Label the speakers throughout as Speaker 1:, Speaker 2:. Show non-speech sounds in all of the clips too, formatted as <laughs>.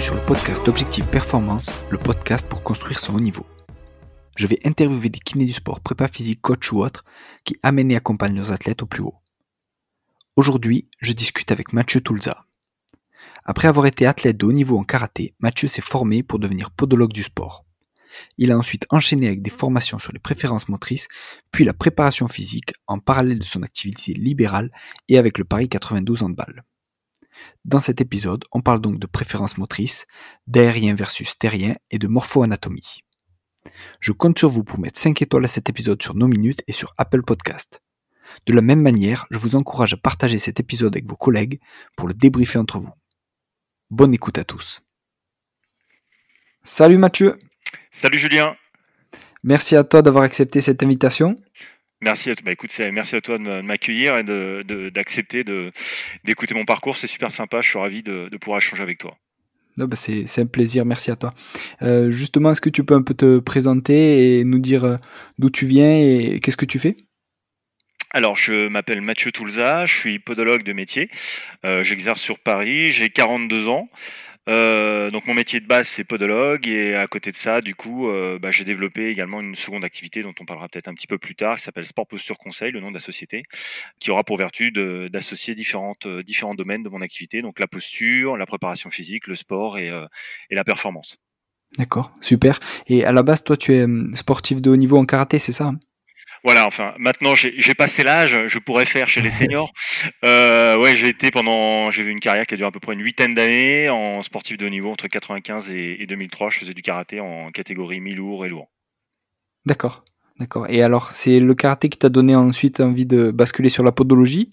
Speaker 1: sur le podcast d'Objectif Performance, le podcast pour construire son haut niveau. Je vais interviewer des kinés du sport, prépa physique, coach ou autres, qui amènent et accompagnent leurs athlètes au plus haut. Aujourd'hui, je discute avec Mathieu Toulza. Après avoir été athlète de haut niveau en karaté, Mathieu s'est formé pour devenir podologue du sport. Il a ensuite enchaîné avec des formations sur les préférences motrices, puis la préparation physique en parallèle de son activité libérale et avec le Paris 92 handball. Dans cet épisode, on parle donc de préférences motrices, d'aérien versus terrien et de morpho-anatomie. Je compte sur vous pour mettre 5 étoiles à cet épisode sur nos minutes et sur Apple Podcast. De la même manière, je vous encourage à partager cet épisode avec vos collègues pour le débriefer entre vous. Bonne écoute à tous. Salut Mathieu.
Speaker 2: Salut Julien.
Speaker 1: Merci à toi d'avoir accepté cette invitation.
Speaker 2: Merci à, bah écoute, merci à toi de m'accueillir et d'accepter de, d'écouter mon parcours. C'est super sympa. Je suis ravi de, pouvoir échanger avec toi.
Speaker 1: bah c'est, un plaisir. Merci à toi. Euh, justement, est-ce que tu peux un peu te présenter et nous dire euh, d'où tu viens et qu'est-ce que tu fais?
Speaker 2: Alors, je m'appelle Mathieu Toulza, je suis podologue de métier. Euh, j'exerce sur Paris, j'ai 42 ans. Euh, donc mon métier de base c'est podologue et à côté de ça du coup euh, bah, j'ai développé également une seconde activité dont on parlera peut-être un petit peu plus tard qui s'appelle Sport Posture Conseil, le nom de la société, qui aura pour vertu d'associer différentes euh, différents domaines de mon activité, donc la posture, la préparation physique, le sport et, et la performance.
Speaker 1: D'accord, super. Et à la base toi tu es sportif de haut niveau en karaté, c'est ça hein?
Speaker 2: Voilà, enfin, maintenant j'ai passé l'âge, je pourrais faire chez les seniors. Euh, ouais, j'ai été pendant, j'ai eu une carrière qui a duré à peu près une huitaine d'années en sportif de haut niveau entre 95 et, 2003. Je faisais du karaté en catégorie mi-lourd et lourd.
Speaker 1: D'accord, d'accord. Et alors, c'est le karaté qui t'a donné ensuite envie de basculer sur la podologie?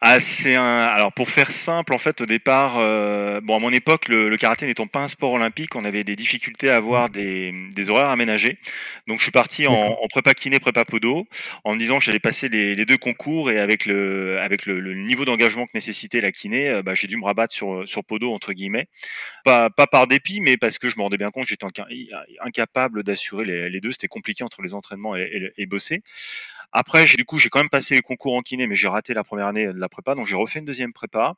Speaker 2: Ah, un. Alors pour faire simple, en fait, au départ, euh, bon, à mon époque, le, karaté n'étant pas un sport olympique, on avait des difficultés à avoir des, des horaires aménagés. Donc je suis parti en, en, prépa kiné, prépa podo, en me disant que j'allais passer les, les, deux concours et avec le avec le, niveau d'engagement que nécessitait la kiné, euh, bah, j'ai dû me rabattre sur sur podo entre guillemets. Pas pas par dépit, mais parce que je me rendais bien compte que j'étais incapable d'assurer les, les, deux. C'était compliqué entre les entraînements et, et, et bosser. Après, du coup, j'ai quand même passé les concours en kiné, mais j'ai raté la première année de la prépa, donc j'ai refait une deuxième prépa.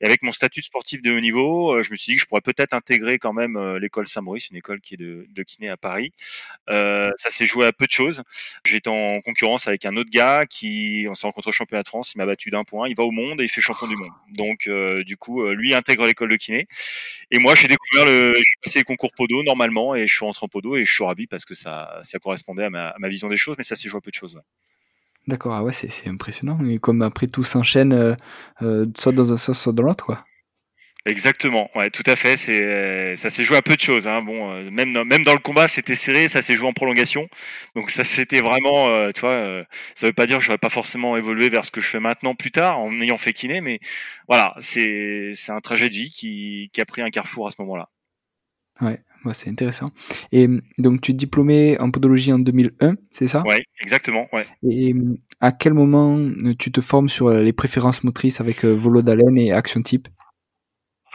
Speaker 2: Et avec mon statut de sportif de haut niveau, euh, je me suis dit que je pourrais peut-être intégrer quand même euh, l'école Saint-Maurice, une école qui est de, de kiné à Paris. Euh, ça s'est joué à peu de choses. J'étais en concurrence avec un autre gars qui, on s'est rencontré au championnat de France, il m'a battu d'un point. Il va au monde et il fait champion du monde. Donc, du coup, lui intègre l'école de kiné. Et moi, j'ai découvert le, j'ai passé les concours podo normalement et je suis rentré en podo et je suis ravi parce que ça, correspondait à ma vision des choses, mais ça s'est joué à peu de choses.
Speaker 1: D'accord, ah ouais, c'est impressionnant. Et comme après tout s'enchaîne, euh, euh, soit dans un sens, soit dans l'autre, quoi.
Speaker 2: Exactement, ouais, tout à fait. C'est, ça s'est joué à peu de choses. Hein. Bon, euh, même dans, même dans le combat, c'était serré, ça s'est joué en prolongation. Donc ça, c'était vraiment, tu vois, ça veut pas dire que j'aurais pas forcément évolué vers ce que je fais maintenant plus tard en ayant fait kiné, mais voilà, c'est, c'est un trajet de vie qui, qui a pris un carrefour à ce moment-là.
Speaker 1: Ouais, c'est intéressant. Et donc, tu es diplômé en podologie en 2001, c'est ça?
Speaker 2: Oui, exactement. Ouais.
Speaker 1: Et à quel moment euh, tu te formes sur euh, les préférences motrices avec euh, volo d'haleine et action type?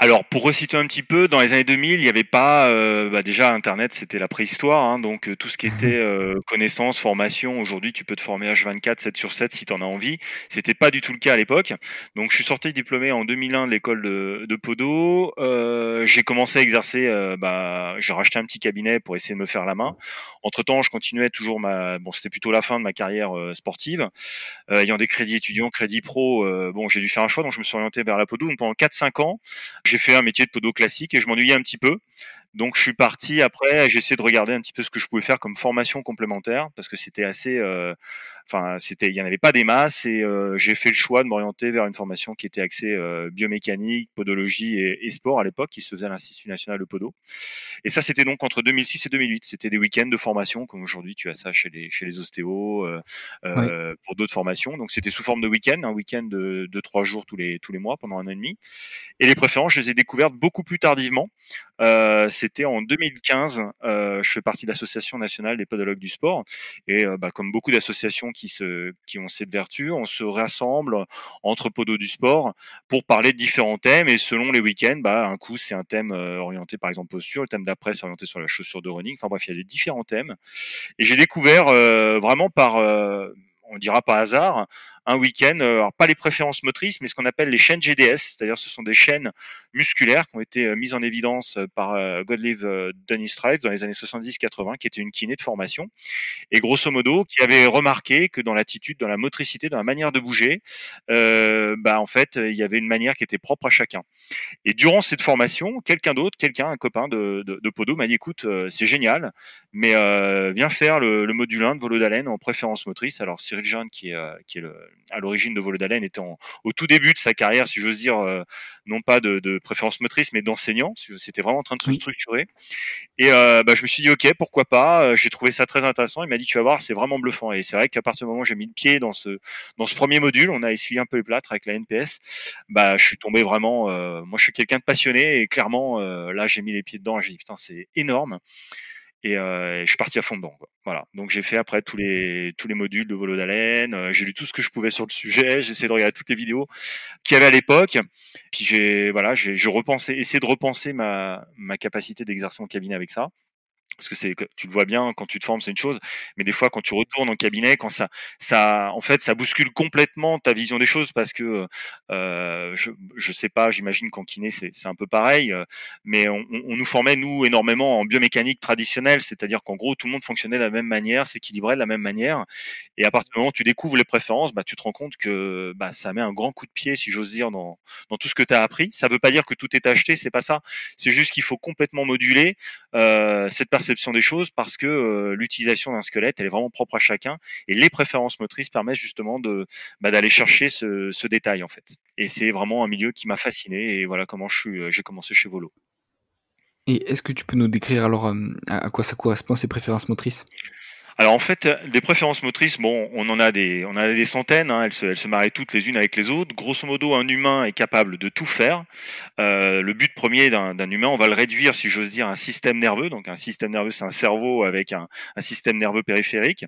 Speaker 2: Alors, pour resituer un petit peu, dans les années 2000, il n'y avait pas, euh, bah déjà Internet, c'était la préhistoire, hein, donc euh, tout ce qui était euh, connaissance, formation, aujourd'hui tu peux te former H24, 7 sur 7 si tu en as envie. C'était pas du tout le cas à l'époque. Donc je suis sorti diplômé en 2001 de l'école de, de Podo. j'ai commencé à exercer, bah, j'ai racheté un petit cabinet pour essayer de me faire la main. Entre temps, je continuais toujours ma, bon c'était plutôt la fin de ma carrière sportive. ayant des crédits étudiants, crédits pro, bon j'ai dû faire un choix, donc je me suis orienté vers la Podo. Donc pendant 4-5 ans, j'ai fait un métier de podo classique et je m'ennuyais un petit peu. Donc je suis parti après, j'ai essayé de regarder un petit peu ce que je pouvais faire comme formation complémentaire parce que c'était assez, euh, enfin c'était, il y en avait pas des masses et euh, j'ai fait le choix de m'orienter vers une formation qui était axée euh, biomécanique, podologie et, sport à l'époque, qui se faisait à l'Institut national de podo. Et ça c'était donc entre 2006 et 2008. C'était des week-ends de formation comme aujourd'hui tu as ça chez les chez les ostéos pour d'autres formations. Donc c'était sous forme de week-end, un week-end de, de trois jours tous les tous les mois pendant un an et demi. Et les préférences, je les ai découvertes beaucoup plus tardivement. Euh, c'était en 2015. Euh, je fais partie de l'Association nationale des podologues du sport. Et euh, bah, comme beaucoup d'associations qui, se, qui ont cette vertu, on se rassemble entre podos du sport pour parler de différents thèmes. Et selon les week-ends, bah, un coup, c'est un thème orienté par exemple posture. Le thème d'après, c'est orienté sur la chaussure de running. Enfin bref, il y a des différents thèmes. Et j'ai découvert vraiment par on dira pas hasard, un week-end. Alors pas les préférences motrices, mais ce qu'on appelle les chaînes GDS, c'est-à-dire ce sont des chaînes musculaires qui ont été mises en évidence par Godlive Dennis Strive dans les années 70-80, qui était une kiné de formation, et grosso modo qui avait remarqué que dans l'attitude, dans la motricité, dans la manière de bouger, bah en fait il y avait une manière qui était propre à chacun. Et durant cette formation, quelqu'un d'autre, quelqu'un, un copain de, de, de Podo m'a dit écoute, c'est génial, mais viens faire le, le module 1 de Volo d'Haleine en préférence motrice. Alors Cyril Jeanne, qui est, euh, qui est à l'origine de Volo d'Haleine, était au tout début de sa carrière, si j'ose dire, euh, non pas de, préférence motrice, mais d'enseignant. C'était vraiment en train de se structurer. Et euh, bah, je me suis dit, ok, pourquoi pas. J'ai trouvé ça très intéressant. Il m'a dit, tu vas voir, c'est vraiment bluffant. Et c'est vrai qu'à partir du moment où j'ai mis le pied dans ce, dans ce premier module, on a essuyé un peu les plâtres avec la NPS. Bah, je suis tombé vraiment. moi, je suis quelqu'un de passionné et clairement, là, j'ai mis les pieds dedans. J'ai dit, putain, c'est énorme. Euh, et, je suis parti à fond dedans. Voilà. Donc j'ai fait après tous les tous les modules de volo d'haleine. Euh, j'ai lu tout ce que je pouvais sur le sujet. J'ai essayé de regarder toutes les vidéos qu'il y avait à l'époque. Puis j'ai voilà, j'ai repensé, essayé de repenser ma ma capacité d'exercer en cabinet avec ça parce que c'est tu le vois bien quand tu te formes c'est une chose mais des fois quand tu retournes en cabinet quand ça ça en fait ça bouscule complètement ta vision des choses parce que euh, je je sais pas j'imagine qu'en kiné c'est un peu pareil euh, mais on, nous formait nous énormément en biomécanique traditionnelle c'est-à-dire qu'en gros tout le monde fonctionnait de la même manière s'équilibrait de la même manière et à partir du moment où tu découvres les préférences bah tu te rends compte que bah ça met un grand coup de pied si j'ose dire dans dans tout ce que tu as appris. Ça veut pas dire que tout est acheté c'est pas ça. C'est juste qu'il faut complètement moduler euh, cette perception des choses parce que euh, l'utilisation d'un squelette, elle est vraiment propre à chacun et les préférences motrices permettent justement de bah, d'aller chercher ce, détail en fait. Et c'est vraiment un milieu qui m'a fasciné et voilà comment euh, j'ai commencé chez Volo.
Speaker 1: Et est-ce que tu peux nous décrire alors euh, à quoi ça correspond ces préférences motrices?
Speaker 2: Alors en fait, des préférences motrices, bon, on en a des, on a des centaines. Hein, elles, se, elles se marient toutes les unes avec les autres. Grosso modo, un humain est capable de tout faire. Euh, le but premier d'un humain, on va le réduire, si j'ose dire, à un système nerveux. Donc un système nerveux, c'est un cerveau avec un, un système nerveux périphérique.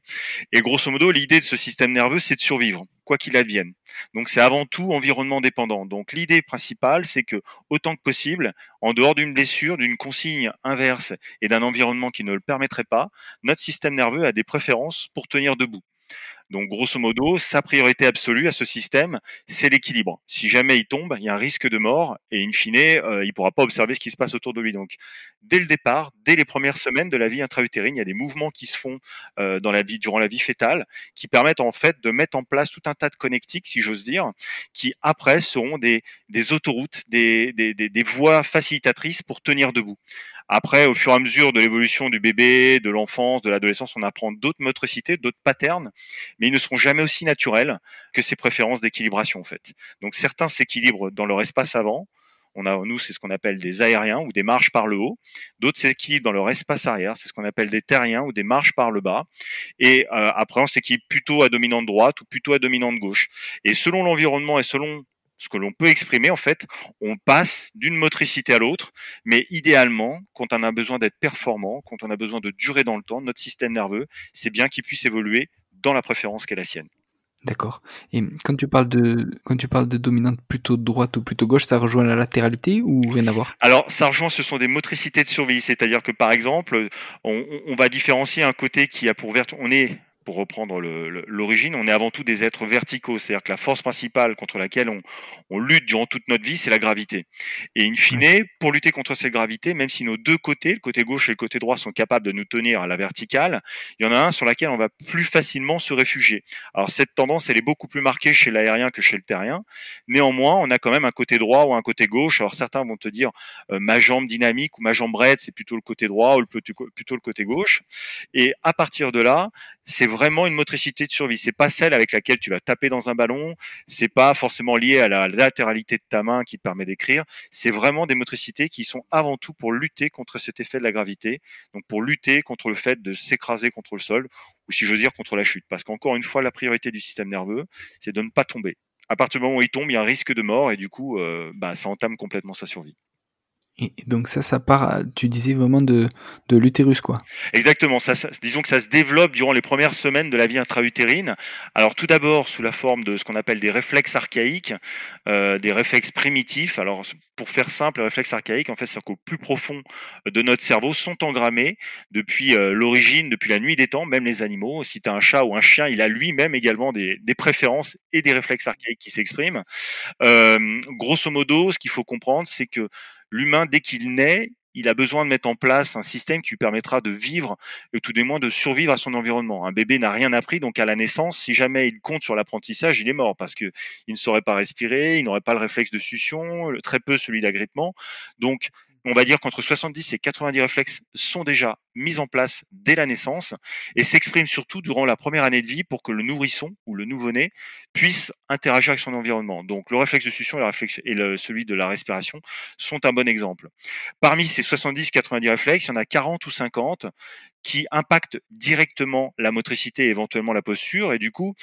Speaker 2: Et grosso modo, l'idée de ce système nerveux, c'est de survivre quoi qu'il advienne. Donc c'est avant tout environnement dépendant. Donc l'idée principale, c'est que autant que possible, en dehors d'une blessure, d'une consigne inverse et d'un environnement qui ne le permettrait pas, notre système nerveux a des préférences pour tenir debout. Donc, grosso modo, sa priorité absolue à ce système, c'est l'équilibre. Si jamais il tombe, il y a un risque de mort et in fine, euh, il pourra pas observer ce qui se passe autour de lui. Donc, dès le départ, dès les premières semaines de la vie intra-utérine, il y a des mouvements qui se font euh, dans la vie, durant la vie fétale, qui permettent en fait de mettre en place tout un tas de connectiques, si j'ose dire, qui après seront des, autoroutes, des voies facilitatrices pour tenir debout. Après, au fur et à mesure de l'évolution du bébé, de l'enfance, de l'adolescence, on apprend d'autres motricités, d'autres patterns, mais ils ne seront jamais aussi naturels que ces préférences d'équilibration en fait. Donc certains s'équilibrent dans leur espace avant. On a, nous, c'est ce qu'on appelle des aériens ou des marches par le haut. D'autres s'équilibrent dans leur espace arrière, c'est ce qu'on appelle des terriens ou des marches par le bas. Et euh, après, on s'équilibre plutôt à dominante droite ou plutôt à dominante gauche. Et selon l'environnement et selon ce que l'on peut exprimer, en fait, on passe d'une motricité à l'autre, mais idéalement, quand on a besoin d'être performant, quand on a besoin de durer dans le temps, notre système nerveux, c'est bien qu'il puisse évoluer dans la préférence qu'est la sienne.
Speaker 1: D'accord. Et quand tu parles de quand tu parles de dominante plutôt droite ou plutôt gauche, ça rejoint la latéralité ou rien à voir?
Speaker 2: Alors, ça rejoint, ce sont des motricités de survie, c'est-à-dire que par exemple, on, on, va différencier un côté qui a pour vertu, on est pour reprendre l'origine, on est avant tout des êtres verticaux. C'est-à-dire que la force principale contre laquelle on, on lutte durant toute notre vie, c'est la gravité. Et in fine, pour lutter contre cette gravité, même si nos deux côtés, le côté gauche et le côté droit, sont capables de nous tenir à la verticale, il y en a un sur laquelle on va plus facilement se réfugier. Alors cette tendance, elle est beaucoup plus marquée chez l'aérien que chez le terrien. Néanmoins, on a quand même un côté droit ou un côté gauche. Alors certains vont te dire euh, ma jambe dynamique ou ma jambe raide, c'est plutôt le côté droit ou plutôt le côté gauche. Et à partir de là, c'est vraiment une motricité de survie. C'est pas celle avec laquelle tu vas taper dans un ballon. C'est pas forcément lié à la latéralité de ta main qui te permet d'écrire. C'est vraiment des motricités qui sont avant tout pour lutter contre cet effet de la gravité. Donc pour lutter contre le fait de s'écraser contre le sol ou si je veux dire contre la chute. Parce qu'encore une fois, la priorité du système nerveux, c'est de ne pas tomber. À partir du moment où il tombe, il y a un risque de mort et du coup, euh, bah, ça entame complètement sa survie.
Speaker 1: Et donc ça, ça part, tu disais vraiment de, de l'utérus, quoi.
Speaker 2: Exactement. Disons que ça se développe durant les premières semaines de la vie intra-utérine. Alors tout d'abord sous la forme de ce qu'on appelle des réflexes archaïques, euh, des réflexes primitifs. Alors pour faire simple, les réflexes archaïques, en fait, c'est qu'au plus profond de notre cerveau sont engrammés depuis euh, l'origine, depuis la nuit des temps, même les animaux. Si tu as un chat ou un chien, il a lui-même également des, des, préférences et des réflexes archaïques qui s'expriment. Euh, grosso modo, ce qu'il faut comprendre, c'est que l'humain, dès qu'il naît, il a besoin de mettre en place un système qui lui permettra de vivre et tout des moins de survivre à son environnement. Un bébé n'a rien appris, donc à la naissance, si jamais il compte sur l'apprentissage, il est mort parce que il ne saurait pas respirer, il n'aurait pas le réflexe de succion, très peu celui d'agrippement. Donc on va dire qu'entre 70 et 90 réflexes sont déjà mis en place dès la naissance et s'expriment surtout durant la première année de vie pour que le nourrisson ou le nouveau-né puisse interagir avec son environnement. Donc le réflexe de succion et, celui de la respiration sont un bon exemple. Parmi ces 70-90 réflexes, il y en a 40 ou 50 qui impactent directement la motricité et éventuellement la posture et du coup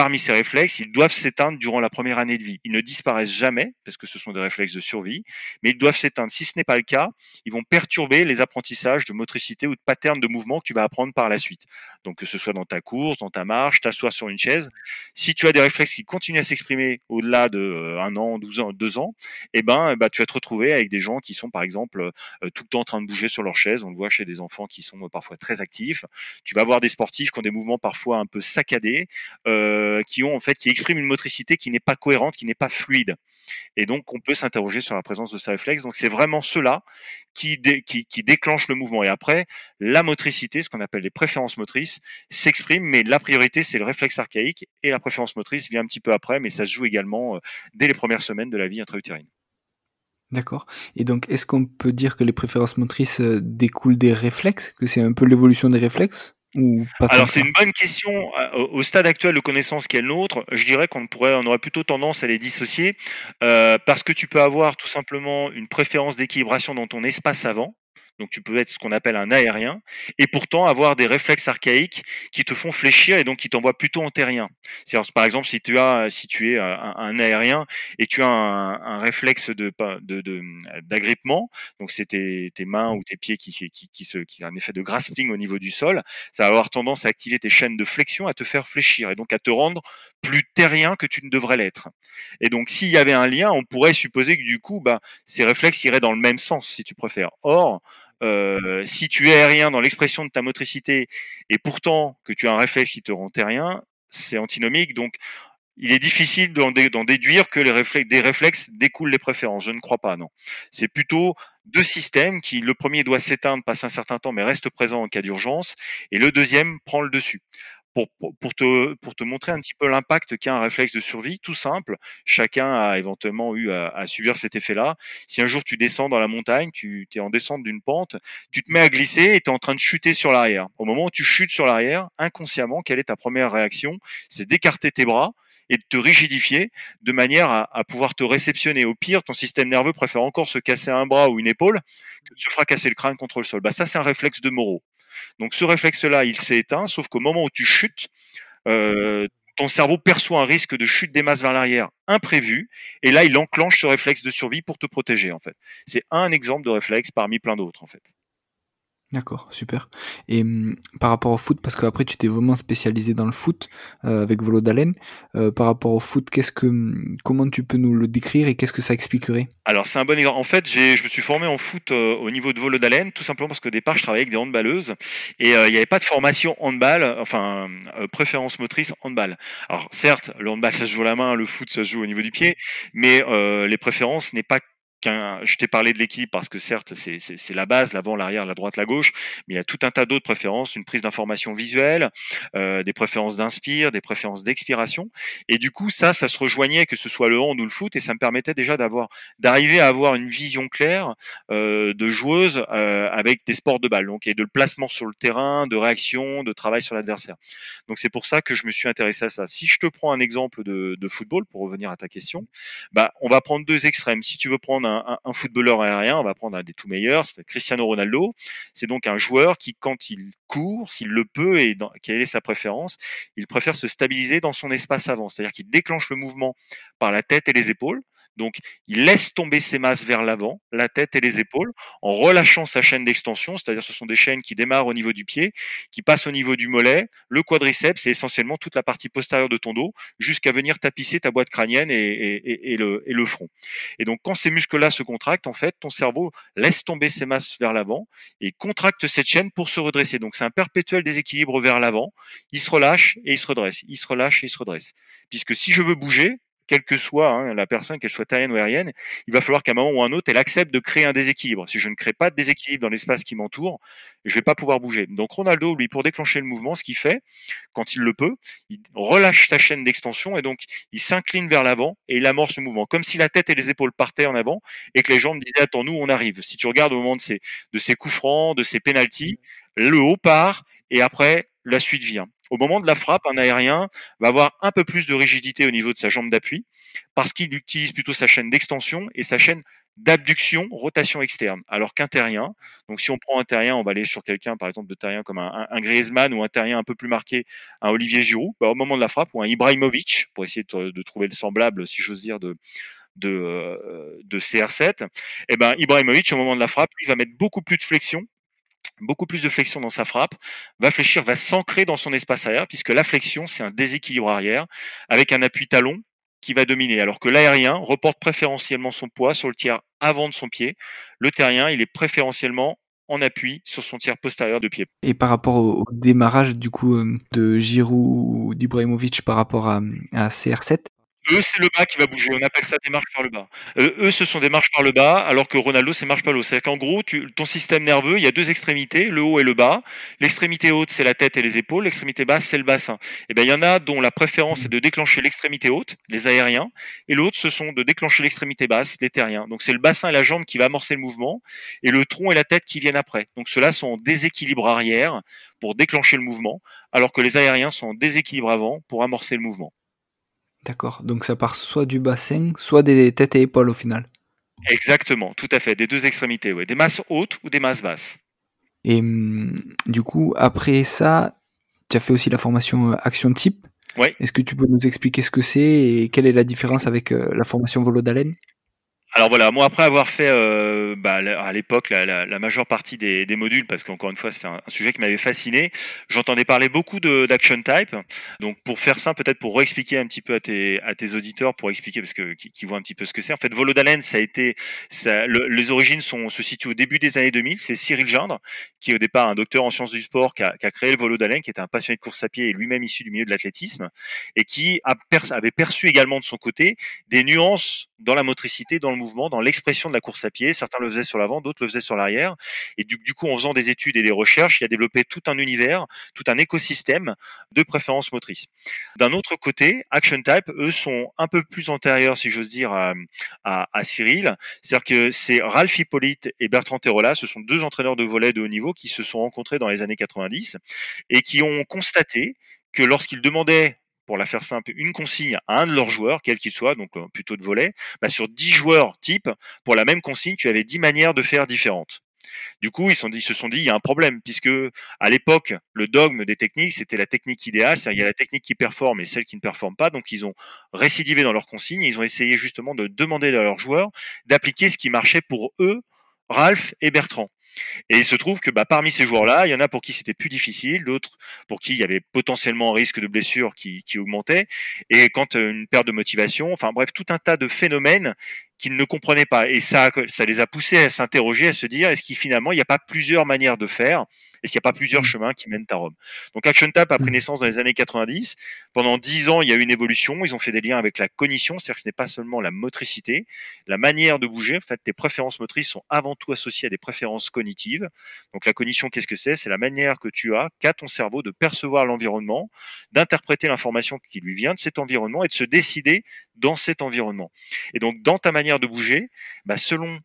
Speaker 2: Parmi ces réflexes, ils doivent s'éteindre durant la première année de vie. Ils ne disparaissent jamais, parce que ce sont des réflexes de survie, mais ils doivent s'éteindre. Si ce n'est pas le cas, ils vont perturber les apprentissages de motricité ou de pattern de mouvement que tu vas apprendre par la suite. Donc que ce soit dans ta course, dans ta marche, t'asseoir sur une chaise. Si tu as des réflexes qui continuent à s'exprimer au-delà de euh, un an, 12 ans, deux ans, eh ben, bah, tu vas te retrouver avec des gens qui sont, par exemple, euh, tout le temps en train de bouger sur leur chaise. On le voit chez des enfants qui sont euh, parfois très actifs. Tu vas voir des sportifs qui ont des mouvements parfois un peu saccadés. Qui ont en fait qui expriment une motricité qui n'est pas cohérente, qui n'est pas fluide. Et donc on peut s'interroger sur la présence de ces réflexes. Donc c'est vraiment cela qui, qui, qui déclenche le mouvement. Et après, la motricité, ce qu'on appelle les préférences motrices, s'exprime, mais la priorité c'est le réflexe archaïque et la préférence motrice vient un petit peu après, mais ça se joue également euh, dès les premières semaines de la vie intra-utérine.
Speaker 1: D'accord. Et donc, est-ce qu'on peut dire que les préférences motrices euh, découlent des réflexes, que c'est un peu l'évolution des réflexes?
Speaker 2: Alors c'est une bonne question. Euh, au stade actuel de connaissance qui est le nôtre, je dirais qu'on pourrait, on aurait plutôt tendance à les dissocier euh, parce que tu peux avoir tout simplement une préférence d'équilibration dans ton espace avant, donc tu peux être ce qu'on appelle un aérien, et pourtant avoir des réflexes archaïques qui te font fléchir et donc qui t'envoient plutôt en terrien. Par exemple, si tu as, si tu es euh, un, aérien et tu as un, réflexe de d'agrippement, donc c'est tes, mains ou tes pieds qui qui, qui, qui un effet de grasping au niveau du sol, ça va avoir tendance à activer tes chaînes de flexion, à te faire fléchir et donc à te rendre plus terrien que tu ne devrais l'être. Et donc s'il y avait un lien, on pourrait supposer que du coup, bah, ces réflexes iraient dans le même sens, si tu préfères. Or, euh, si tu es aérien dans l'expression de ta motricité et pourtant que tu as un réflexe qui te rend terrien, c'est antinomique. Donc, il est difficile d'en déduire que les réflexes, des réflexes découlent les préférences. Je ne crois pas, non. C'est plutôt deux systèmes qui, le premier doit s'éteindre, passe un certain temps, mais reste présent en cas d'urgence, et le deuxième prend le dessus pour, te, montrer un petit peu l'impact qu'a un réflexe de survie, tout simple. Chacun a éventuellement eu à, subir cet effet-là. Si un jour tu descends dans la montagne, tu es en descente d'une pente, tu te mets à glisser et tu es en train de chuter sur l'arrière. Au moment où tu chutes sur l'arrière, inconsciemment, quelle est ta première réaction? C'est d'écarter tes bras et de te rigidifier de manière à, à, pouvoir te réceptionner. Au pire, ton système nerveux préfère encore se casser un bras ou une épaule que de se fracasser le crâne contre le sol. Bah, ça, c'est un réflexe de Moreau. Donc ce réflexe-là, il s'est éteint, sauf qu'au moment où tu chutes, euh, ton cerveau perçoit un risque de chute des masses vers l'arrière imprévu, et là, il enclenche ce réflexe de survie pour te protéger, en fait. C'est un exemple de réflexe parmi plein d'autres, en fait.
Speaker 1: D'accord, super. Et hum, par rapport au foot, parce qu'après tu t'es vraiment spécialisé dans le foot euh, avec Volo d'Alen, euh, par rapport au foot, qu'est-ce que, hum, comment tu peux nous le décrire et qu'est-ce que ça expliquerait?
Speaker 2: Alors c'est un bon exemple. En fait, je me suis formé en foot euh, au niveau de Volo d'Alen, tout simplement parce qu'au départ je travaillais avec des handballeuses et il n'y avait pas de formation handball, enfin préférence motrice handball. Alors certes, le handball ça se joue à la main, le foot ça se joue au niveau du pied, mais les préférences n'est pas je t'ai parlé de l'équipe parce que certes c'est la base, l'avant, l'arrière, la droite, la gauche, mais il y a tout un tas d'autres préférences, une prise d'information visuelle, euh, des préférences d'inspire, des préférences d'expiration, et du coup ça, ça se rejoignait que ce soit le hand ou le foot, et ça me permettait déjà d'avoir, d'arriver à avoir une vision claire euh, de joueuse euh, avec des sports de balle, donc et de placement sur le terrain, de réaction, de travail sur l'adversaire. Donc c'est pour ça que je me suis intéressé à ça. Si je te prends un exemple de, de football pour revenir à ta question, bah on va prendre deux extrêmes. Si tu veux prendre un, footballeur aérien, on va prendre un des tout meilleurs, c'est Cristiano Ronaldo. C'est donc un joueur qui, quand il court, s'il le peut et quelle est sa préférence, il préfère se stabiliser dans son espace avant, c'est-à-dire qu'il déclenche le mouvement par la tête et les épaules. Donc, il laisse tomber ses masses vers l'avant, la tête et les épaules, en relâchant sa chaîne d'extension, c'est-à-dire ce sont des chaînes qui démarrent au niveau du pied, qui passent au niveau du mollet, le quadriceps et essentiellement toute la partie postérieure de ton dos, jusqu'à venir tapisser ta boîte crânienne et, le, le front. Et donc, quand ces muscles-là se contractent, en fait, ton cerveau laisse tomber ses masses vers l'avant et contracte cette chaîne pour se redresser. Donc, c'est un perpétuel déséquilibre vers l'avant. Il se relâche et il se redresse. Il se relâche et il se redresse. Puisque si je veux bouger, quelle que soit hein, la personne, qu'elle soit terrienne ou aérienne, il va falloir qu'à un moment ou un autre, elle accepte de créer un déséquilibre. Si je ne crée pas de déséquilibre dans l'espace qui m'entoure, je ne vais pas pouvoir bouger. Donc Ronaldo, lui, pour déclencher le mouvement, ce qu'il fait, quand il le peut, il relâche sa chaîne d'extension et donc il s'incline vers l'avant et il amorce le mouvement, comme si la tête et les épaules partaient en avant et que les jambes disaient attends nous on arrive. Si tu regardes au moment de ces de ces coups francs, de ces pénalties, le haut part et après la suite vient. Au moment de la frappe, un aérien va avoir un peu plus de rigidité au niveau de sa jambe d'appui parce qu'il utilise plutôt sa chaîne d'extension et sa chaîne d'abduction, rotation externe. Alors qu'un terrien, donc si on prend un terrien, on va aller sur quelqu'un, par exemple, de terrien comme un, Griezmann ou un terrien un peu plus marqué, un Olivier Giroud, bah, au moment de la frappe, ou un Ibrahimovic, pour essayer de, trouver le semblable, si j'ose dire, de, de, euh, de CR7, eh ben, Ibrahimovic, au moment de la frappe, il va mettre beaucoup plus de flexion beaucoup plus de flexion dans sa frappe, va fléchir, va s'ancrer dans son espace arrière, puisque la flexion, c'est un déséquilibre arrière, avec un appui talon qui va dominer, alors que l'aérien reporte préférentiellement son poids sur le tiers avant de son pied. Le terrien, il est préférentiellement en appui sur son tiers postérieur de pied.
Speaker 1: Et par rapport au, démarrage du coup euh, de Giroud ou d'Ibrahimovic par rapport à, à CR7,
Speaker 2: eux, c'est le bas qui va bouger. On appelle ça des marches par le bas. Euh, eux, ce sont des marches par le bas, alors que Ronaldo, c'est marche par le haut. C'est-à-dire qu'en gros, ton système nerveux, il y a deux extrémités, le haut et le bas. L'extrémité haute, c'est la tête et les épaules. L'extrémité basse, c'est le bassin. Et eh bien, il y en a dont la préférence est de déclencher l'extrémité haute, les aériens, et l'autre, ce sont de déclencher l'extrémité basse, les terriens. Donc, c'est le bassin et la jambe qui va amorcer le mouvement, et le tronc et la tête qui viennent après. Donc, ceux-là sont en déséquilibre arrière pour déclencher le mouvement, alors que les aériens sont en déséquilibre avant pour amorcer le mouvement.
Speaker 1: D'accord. Donc ça part soit du bassin, soit des têtes et épaules au final.
Speaker 2: Exactement, tout à fait. Des deux extrémités, ouais. Des masses hautes ou des masses basses.
Speaker 1: Et hum, du coup, après ça, tu as fait aussi la formation euh, Action Type.
Speaker 2: Ouais.
Speaker 1: Est-ce que tu peux nous expliquer ce que c'est et quelle est la différence avec euh, la formation Volo d'haleine
Speaker 2: alors voilà, moi après avoir fait euh, bah, à l'époque la, la, la, majeure partie des, des modules, parce qu'encore une fois c'est un, sujet qui m'avait fasciné, j'entendais parler beaucoup d'action type. Donc pour faire ça, peut-être pour réexpliquer un petit peu à tes, à tes auditeurs, pour expliquer parce que qui, qui voient un petit peu ce que c'est. En fait, Volodalen, ça a été, ça, les origines sont se situent au début des années 2000. C'est Cyril Gindre qui est au départ un docteur en sciences du sport qui a, qui a créé le Volodalen, qui était un passionné de course à pied et lui-même issu du milieu de l'athlétisme et qui a avait perçu également de son côté des nuances dans la motricité, dans le mouvement, dans l'expression de la course à pied. Certains le faisaient sur l'avant, d'autres le faisaient sur l'arrière. Et du, coup, en faisant des études et des recherches, il a développé tout un univers, tout un écosystème de préférences motrices. D'un autre côté, Action Type, eux, sont un peu plus antérieurs, si j'ose dire, à, Cyril. C'est-à-dire que c'est Ralph Hippolyte et Bertrand Terola, ce sont deux entraîneurs de volet de haut niveau qui se sont rencontrés dans les années 90 et qui ont constaté que lorsqu'ils demandaient pour la faire simple, une consigne à un de leurs joueurs, quel qu'il soit, donc euh, plutôt de volet, bah, sur 10 joueurs type, pour la même consigne, tu avais 10 manières de faire différentes. Du coup, ils, se sont dit, il y a un problème, puisque à l'époque, le dogme des techniques, c'était la technique idéale, c'est-à-dire il y a la technique qui performe et celle qui ne performe pas, donc ils ont récidivé dans leurs consignes, ils ont essayé justement de demander à leurs joueurs d'appliquer ce qui marchait pour eux, Ralph et Bertrand. Et il se trouve que bah, parmi ces joueurs-là, il y en a pour qui c'était plus difficile, d'autres pour qui il y avait potentiellement un risque de blessure qui, augmentait, et quand euh, une perte de motivation, enfin bref, tout un tas de phénomènes qu'ils ne comprenaient pas. Et ça, ça les a poussés à s'interroger, à se dire, est-ce qu'il finalement, il n'y a pas plusieurs manières de faire est-ce qu'il n'y a pas plusieurs mmh. chemins qui mènent à Rome? Donc Action Tap a pris mmh. naissance dans les années 90. Pendant 10 ans, il y a eu une évolution. Ils ont fait des liens avec la cognition, c'est-à-dire que ce n'est pas seulement la motricité, la manière de bouger. En fait, tes préférences motrices sont avant tout associées à des préférences cognitives. Donc la cognition, qu'est-ce que c'est? C'est la manière que tu as, qu'a ton cerveau de percevoir l'environnement, d'interpréter l'information qui lui vient de cet environnement et de se décider dans cet environnement. Et donc dans ta manière de bouger, bah, selon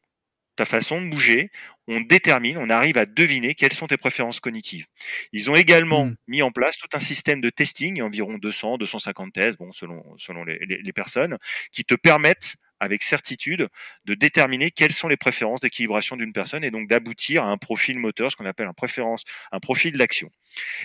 Speaker 2: ta façon de bouger, on détermine, on arrive à deviner quelles sont tes préférences cognitives. Ils ont également hmm. mis en place tout un système de testing, environ 200, 250 tests, bon, selon, selon les, les, personnes, qui te permettent avec certitude de déterminer quelles sont les préférences d'équilibration d'une personne et donc d'aboutir à un profil moteur, ce qu'on appelle un préférence, un profil d'action.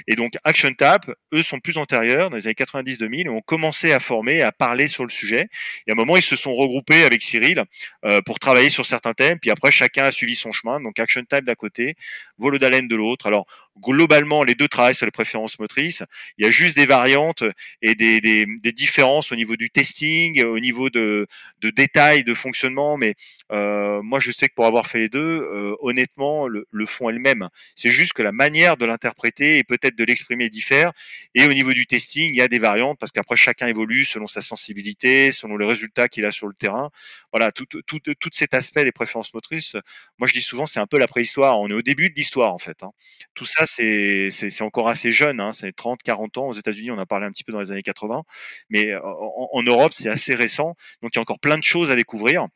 Speaker 2: Et donc Action Tap, eux sont plus antérieurs, dans les années 90-2000, et ont commencé à former, à parler sur le sujet. Et à un moment, ils se sont regroupés avec Cyril euh, pour travailler sur certains thèmes. Puis après, chacun a suivi son chemin. Donc Action Type d'un côté, Volodalen de l'autre. Alors globalement, les deux travaillent sur les préférences motrices. Il y a juste des variantes et des, des, des différences au niveau du testing, au niveau de, de détails de fonctionnement. Mais euh, moi, je sais que pour avoir fait les deux, euh, honnêtement, le, le fond est le même. C'est juste que la manière de l'interpréter peut-être de l'exprimer diffère. Et au niveau du testing, il y a des variantes parce qu'après, chacun évolue selon sa sensibilité, selon les résultats qu'il a sur le terrain. Voilà, tout, tout, tout cet aspect des préférences motrices, moi je dis souvent, c'est un peu la préhistoire. On est au début de l'histoire, en fait. Hein. Tout ça, c'est encore assez jeune, hein, c'est 30, 40 ans. Aux États-Unis, on a parlé un petit peu dans les années 80, mais en, en Europe, c'est assez récent. Donc il y a encore plein de choses à découvrir.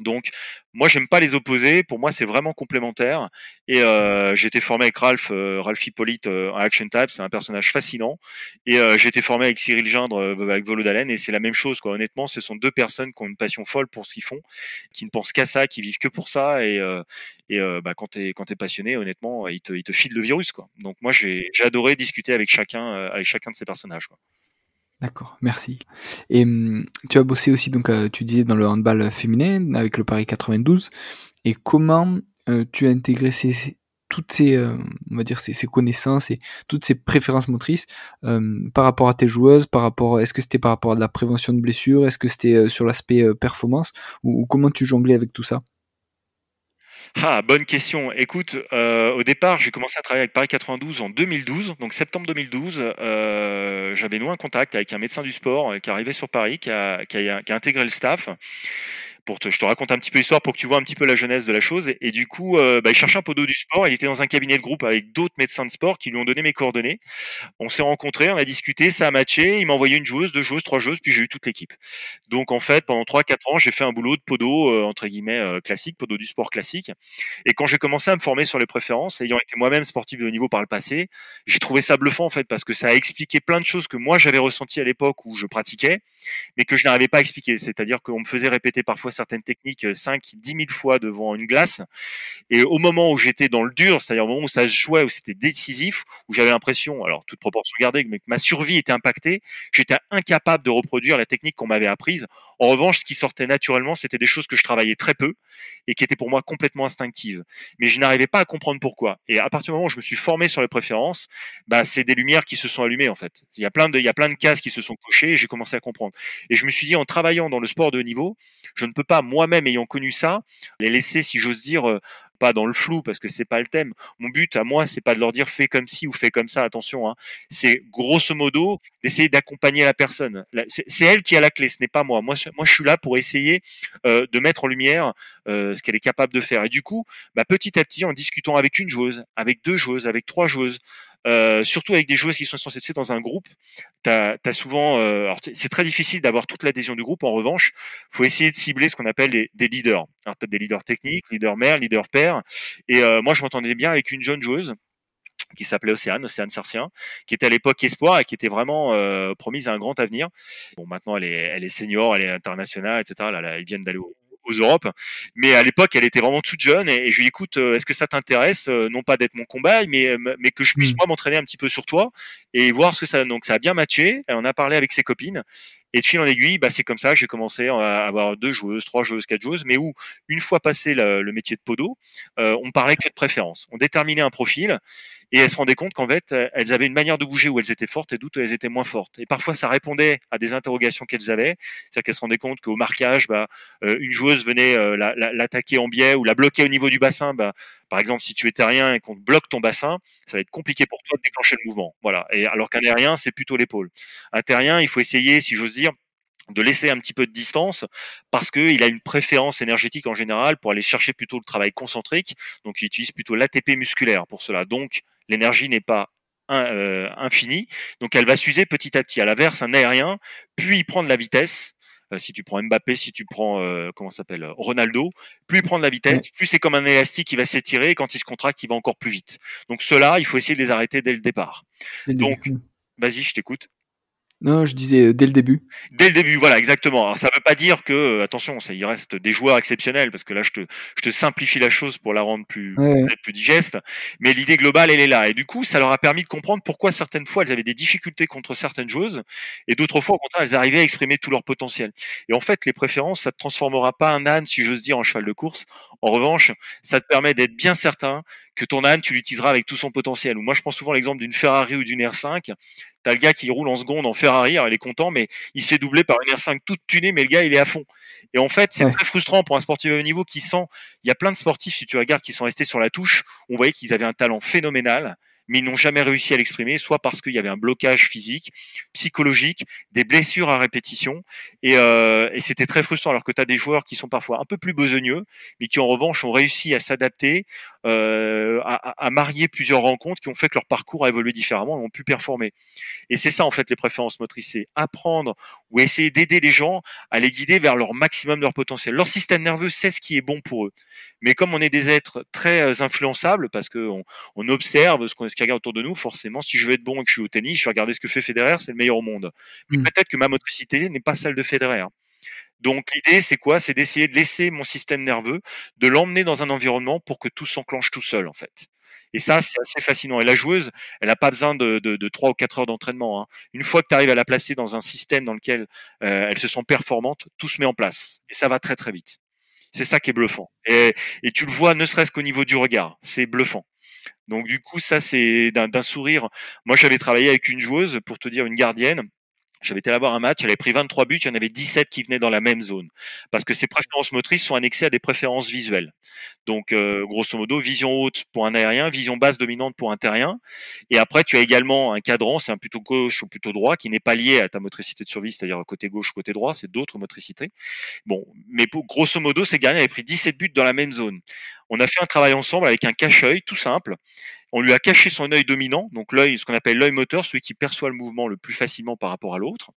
Speaker 2: Donc, moi, j'aime pas les opposer. Pour moi, c'est vraiment complémentaire. Et euh, j'ai été formé avec Ralph, euh, Ralph Hippolyte euh, en Action Type. C'est un personnage fascinant. Et euh, j'ai été formé avec Cyril Gindre, euh, avec Volodalen. Et c'est la même chose, quoi. Honnêtement, ce sont deux personnes qui ont une passion folle pour ce qu'ils font, qui ne pensent qu'à ça, qui vivent que pour ça. Et, euh, bah, quand tu es passionné, honnêtement, ils te, ils te filent le virus, quoi. Donc, moi, j'ai adoré discuter avec chacun, avec chacun de ces personnages, quoi.
Speaker 1: D'accord, merci. Et mmh, tu as bossé aussi, donc euh, tu disais dans le handball féminin avec le Paris 92. Et comment euh, tu as intégré ces, toutes ces, euh, on va dire ces, ces, connaissances et toutes ces préférences motrices par rapport à tes joueuses, par rapport, est-ce que c'était par rapport à la prévention de blessures, est-ce que c'était sur l'aspect performance, ou, ou, comment tu jonglais avec tout ça?
Speaker 2: Ah, bonne question. Écoute, euh, au départ, j'ai commencé à travailler avec Paris 92 en 2012, donc septembre 2012. Euh, j'avais noué un contact avec un médecin du sport euh, qui arrivait sur Paris, qui a, intégré le staff pour te, je te raconte un petit peu l'histoire pour que tu vois un petit peu la jeunesse de la chose. Et, du coup, euh, bah, il cherchait un podo du sport. Il était dans un cabinet de groupe avec d'autres médecins de sport qui lui ont donné mes coordonnées. On s'est rencontrés, on a discuté, ça a matché. Il m'a envoyé une joueuse, deux joueuses, trois joueuses, puis j'ai eu toute l'équipe. Donc en fait, pendant trois, quatre ans, j'ai fait un boulot de podo euh, entre guillemets euh, classique, podo du sport classique. Et quand j'ai commencé à me former sur les préférences, ayant été moi-même sportif de niveau par le passé, j'ai trouvé ça bluffant en fait parce que ça a expliqué plein de choses que moi j'avais ressenties à l'époque où je pratiquais, mais que je n'arrivais pas à expliquer. C'est-à-dire qu'on me faisait répéter parfois certaines techniques 5, 10 000 fois devant une glace. Et au moment où j'étais dans le dur, c'est-à-dire au moment où ça se jouait, où c'était décisif, où j'avais l'impression, alors toute proportion gardée, mais que ma survie était impactée, j'étais incapable de reproduire la technique qu'on m'avait apprise. En revanche, ce qui sortait naturellement, c'était des choses que je travaillais très peu et qui étaient pour moi complètement instinctives. Mais je n'arrivais pas à comprendre pourquoi. Et à partir du moment où je me suis formé sur les préférences, bah, c'est des lumières qui se sont allumées en fait. Il y a plein de, plein de cases qui se sont cochées et j'ai commencé à comprendre. Et je me suis dit, en travaillant dans le sport de haut niveau, je ne peux pas moi-même ayant connu ça, les laisser, si j'ose dire, euh, pas dans le flou parce que c'est pas le thème. Mon but à moi, c'est pas de leur dire fais comme ci ou fais comme ça. Attention, hein. c'est grosso modo d'essayer d'accompagner la personne. C'est elle qui a la clé, ce n'est pas moi. Moi, je suis là pour essayer euh, de mettre en lumière euh, ce qu'elle est capable de faire. Et du coup, bah, petit à petit, en discutant avec une joueuse, avec deux joueuses, avec trois joueuses, euh, surtout avec des joueuses qui sont censées être dans un groupe, tu as, souvent, euh, c'est très difficile d'avoir toute l'adhésion du groupe. En revanche, faut essayer de cibler ce qu'on appelle des leaders. Alors, as des leaders techniques, leaders mères, leaders pères. Et euh, moi, je m'entendais bien avec une jeune joueuse qui s'appelait Océane, Océane Sarcien, qui était à l'époque espoir et qui était vraiment euh, promise à un grand avenir. Bon, maintenant, elle est, elle est senior, elle est internationale, etc. Là, là ils viennent d'aller au, aux Europes. Mais à l'époque, elle était vraiment toute jeune et, je lui dis écoute, euh, est-ce que ça t'intéresse, euh, non pas d'être mon combat, mais, euh, mais que je puisse hmm. moi m'entraîner un petit peu sur toi et voir ce que ça donne. Donc ça a bien matché. On a parlé avec ses copines et de fil en aiguille, bah, c'est comme ça que j'ai commencé à avoir deux joueuses, trois joueuses, quatre joueuses, mais où, une fois passé le, métier de podo, euh, on parlait que de préférence. On déterminait un profil et elles se rendaient compte qu'en fait, elles avaient une manière de bouger où elles étaient fortes et d'où elles étaient moins fortes. Et parfois, ça répondait à des interrogations qu'elles avaient. C'est-à-dire qu'elles se rendaient compte qu'au marquage, bah, euh, une joueuse venait euh, l'attaquer en biais ou la bloquer au niveau du bassin. Bah, par exemple, si tu es terrien et qu'on bloque ton bassin, ça va être compliqué pour toi de déclencher le mouvement. Voilà. Et alors qu'un aérien, c'est plutôt l'épaule. Un terrien, il faut essayer, si j'ose dire, de laisser un petit peu de distance parce qu'il a une préférence énergétique en général pour aller chercher plutôt le travail concentrique. Donc, il utilise plutôt l'ATP musculaire pour cela. Donc, l'énergie n'est pas euh, infinie. Donc, elle va s'user petit à petit. À l'inverse, un aérien, puis il prend la vitesse. Euh, si tu prends Mbappé, si tu prends euh, comment s'appelle Ronaldo, plus il prend de la vitesse, plus c'est comme un élastique qui va s'étirer. Et quand il se contracte, il va encore plus vite. Donc, cela, il faut essayer de les arrêter dès le départ. Donc, vas-y, je t'écoute.
Speaker 1: Non, je disais euh, dès le début.
Speaker 2: Dès le début, voilà, exactement. Alors ça ne veut pas dire que, euh, attention, ça, il reste des joueurs exceptionnels, parce que là, je te, je te simplifie la chose pour la rendre plus, plus digeste, mais l'idée globale, elle est là. Et du coup, ça leur a permis de comprendre pourquoi certaines fois, elles avaient des difficultés contre certaines joueuses, et d'autres fois, au contraire, elles arrivaient à exprimer tout leur potentiel. Et en fait, les préférences, ça ne transformera pas un âne, si j'ose dire, en cheval de course. En revanche, ça te permet d'être bien certain que ton âne, tu l'utiliseras avec tout son potentiel. Ou moi, je prends souvent l'exemple d'une Ferrari ou d'une R5. T'as le gars qui roule en seconde en Ferrari, alors il est content, mais il se fait doubler par une R5 toute tunée, mais le gars, il est à fond. Et en fait, c'est très frustrant pour un sportif de haut niveau qui sent. Il y a plein de sportifs, si tu regardes, qui sont restés sur la touche. On voyait qu'ils avaient un talent phénoménal mais ils n'ont jamais réussi à l'exprimer, soit parce qu'il y avait un blocage physique, psychologique, des blessures à répétition, et, euh, c'était très frustrant, alors que tu as des joueurs qui sont parfois un peu plus besogneux, mais qui en revanche ont réussi à s'adapter, euh, à, à, marier plusieurs rencontres qui ont fait que leur parcours a évolué différemment et ont pu performer. Et c'est ça en fait les préférences motrices, c'est apprendre ou essayer d'aider les gens à les guider vers leur maximum de leur potentiel. Leur système nerveux sait ce qui est bon pour eux. Mais comme on est des êtres très euh, influençables, parce qu'on on observe ce qu'on ce qui regarde autour de nous, forcément, si je veux être bon et que je suis au tennis, je vais regarder ce que fait Federer, c'est le meilleur au monde. Mais mmh. peut-être que ma motricité n'est pas celle de Federer. Donc l'idée, c'est quoi? C'est d'essayer de laisser mon système nerveux, de l'emmener dans un environnement pour que tout s'enclenche tout seul, en fait. Et ça, c'est assez fascinant. Et la joueuse, elle n'a pas besoin de, de, 3 ou 4 heures d'entraînement. Hein. Une fois que tu arrives à la placer dans un système dans lequel euh, elle se sent performante, tout se met en place. Et ça va très très vite. C'est ça qui est bluffant. Et, et tu le vois, ne serait-ce qu'au niveau du regard, c'est bluffant. Donc du coup, ça c'est d'un sourire. Moi, j'avais travaillé avec une joueuse, pour te dire, une gardienne. J'avais été là voir un match, elle avait pris 23 buts, il y en avait 17 qui venaient dans la même zone. Parce que ces préférences motrices sont annexées à des préférences visuelles. Donc, euh, grosso modo, vision haute pour un aérien, vision basse dominante pour un terrien. Et après, tu as également un cadran, c'est un plutôt gauche ou plutôt droit, qui n'est pas lié à ta motricité de survie, c'est-à-dire côté gauche ou côté droit, c'est d'autres motricités. Bon, mais pour, grosso modo, ces gardiens avaient pris 17 buts dans la même zone. On a fait un travail ensemble avec un cache-œil tout simple. On lui a caché son œil dominant, donc l'œil, ce qu'on appelle l'œil moteur, celui qui perçoit le mouvement le plus facilement par rapport à l'autre.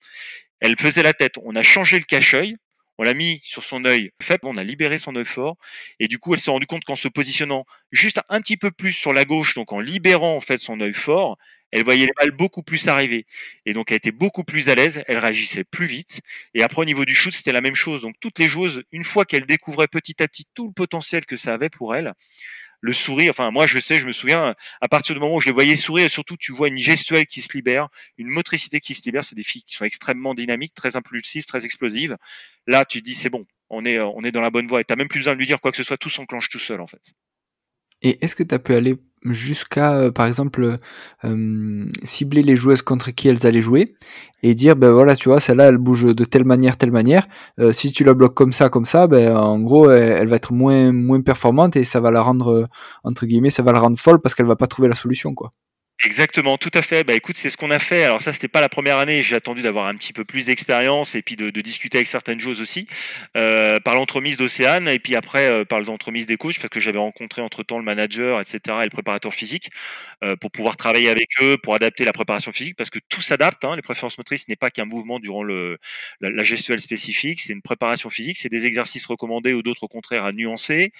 Speaker 2: Elle faisait la tête. On a changé le cache-œil. On l'a mis sur son œil faible, on a libéré son œil fort, et du coup, elle s'est rendue compte qu'en se positionnant juste un petit peu plus sur la gauche, donc en libérant en fait son œil fort, elle voyait les balles beaucoup plus arriver. Et donc, elle était beaucoup plus à l'aise, elle réagissait plus vite. Et après, au niveau du shoot, c'était la même chose. Donc, toutes les joueuses, une fois qu'elles découvraient petit à petit tout le potentiel que ça avait pour elles, le sourire, enfin moi je sais, je me souviens, à partir du moment où je les voyais sourire, et surtout tu vois une gestuelle qui se libère, une motricité qui se libère, c'est des filles qui sont extrêmement dynamiques, très impulsives, très explosives. Là tu te dis c'est bon, on est, on est dans la bonne voie et tu même plus besoin de lui dire quoi que ce soit, tout s'enclenche tout seul en fait.
Speaker 1: Et est-ce que tu as pu aller jusqu'à, euh, par exemple, euh, cibler les joueuses contre qui elles allaient jouer et dire, ben voilà, tu vois, celle-là, elle bouge de telle manière, telle manière. Euh, si tu la bloques comme ça, comme ça, ben en gros, elle, va être moins moins performante et ça va la rendre entre guillemets, ça va la rendre folle parce qu'elle va pas trouver la solution, quoi.
Speaker 2: Exactement, tout à fait. Bah écoute, c'est ce qu'on a fait. Alors ça, c'était pas la première année. J'ai attendu d'avoir un petit peu plus d'expérience et puis de, de, discuter avec certaines choses aussi, euh, par l'entremise d'Océane et puis après euh, par l'entremise des coachs parce que j'avais rencontré entre temps le manager, etc. et le préparateur physique euh, pour pouvoir travailler avec eux, pour adapter la préparation physique parce que tout s'adapte. Hein. Les préférences motrices n'est pas qu'un mouvement durant le la, la gestuelle spécifique, c'est une préparation physique, c'est des exercices recommandés ou d'autres au contraire à nuancer.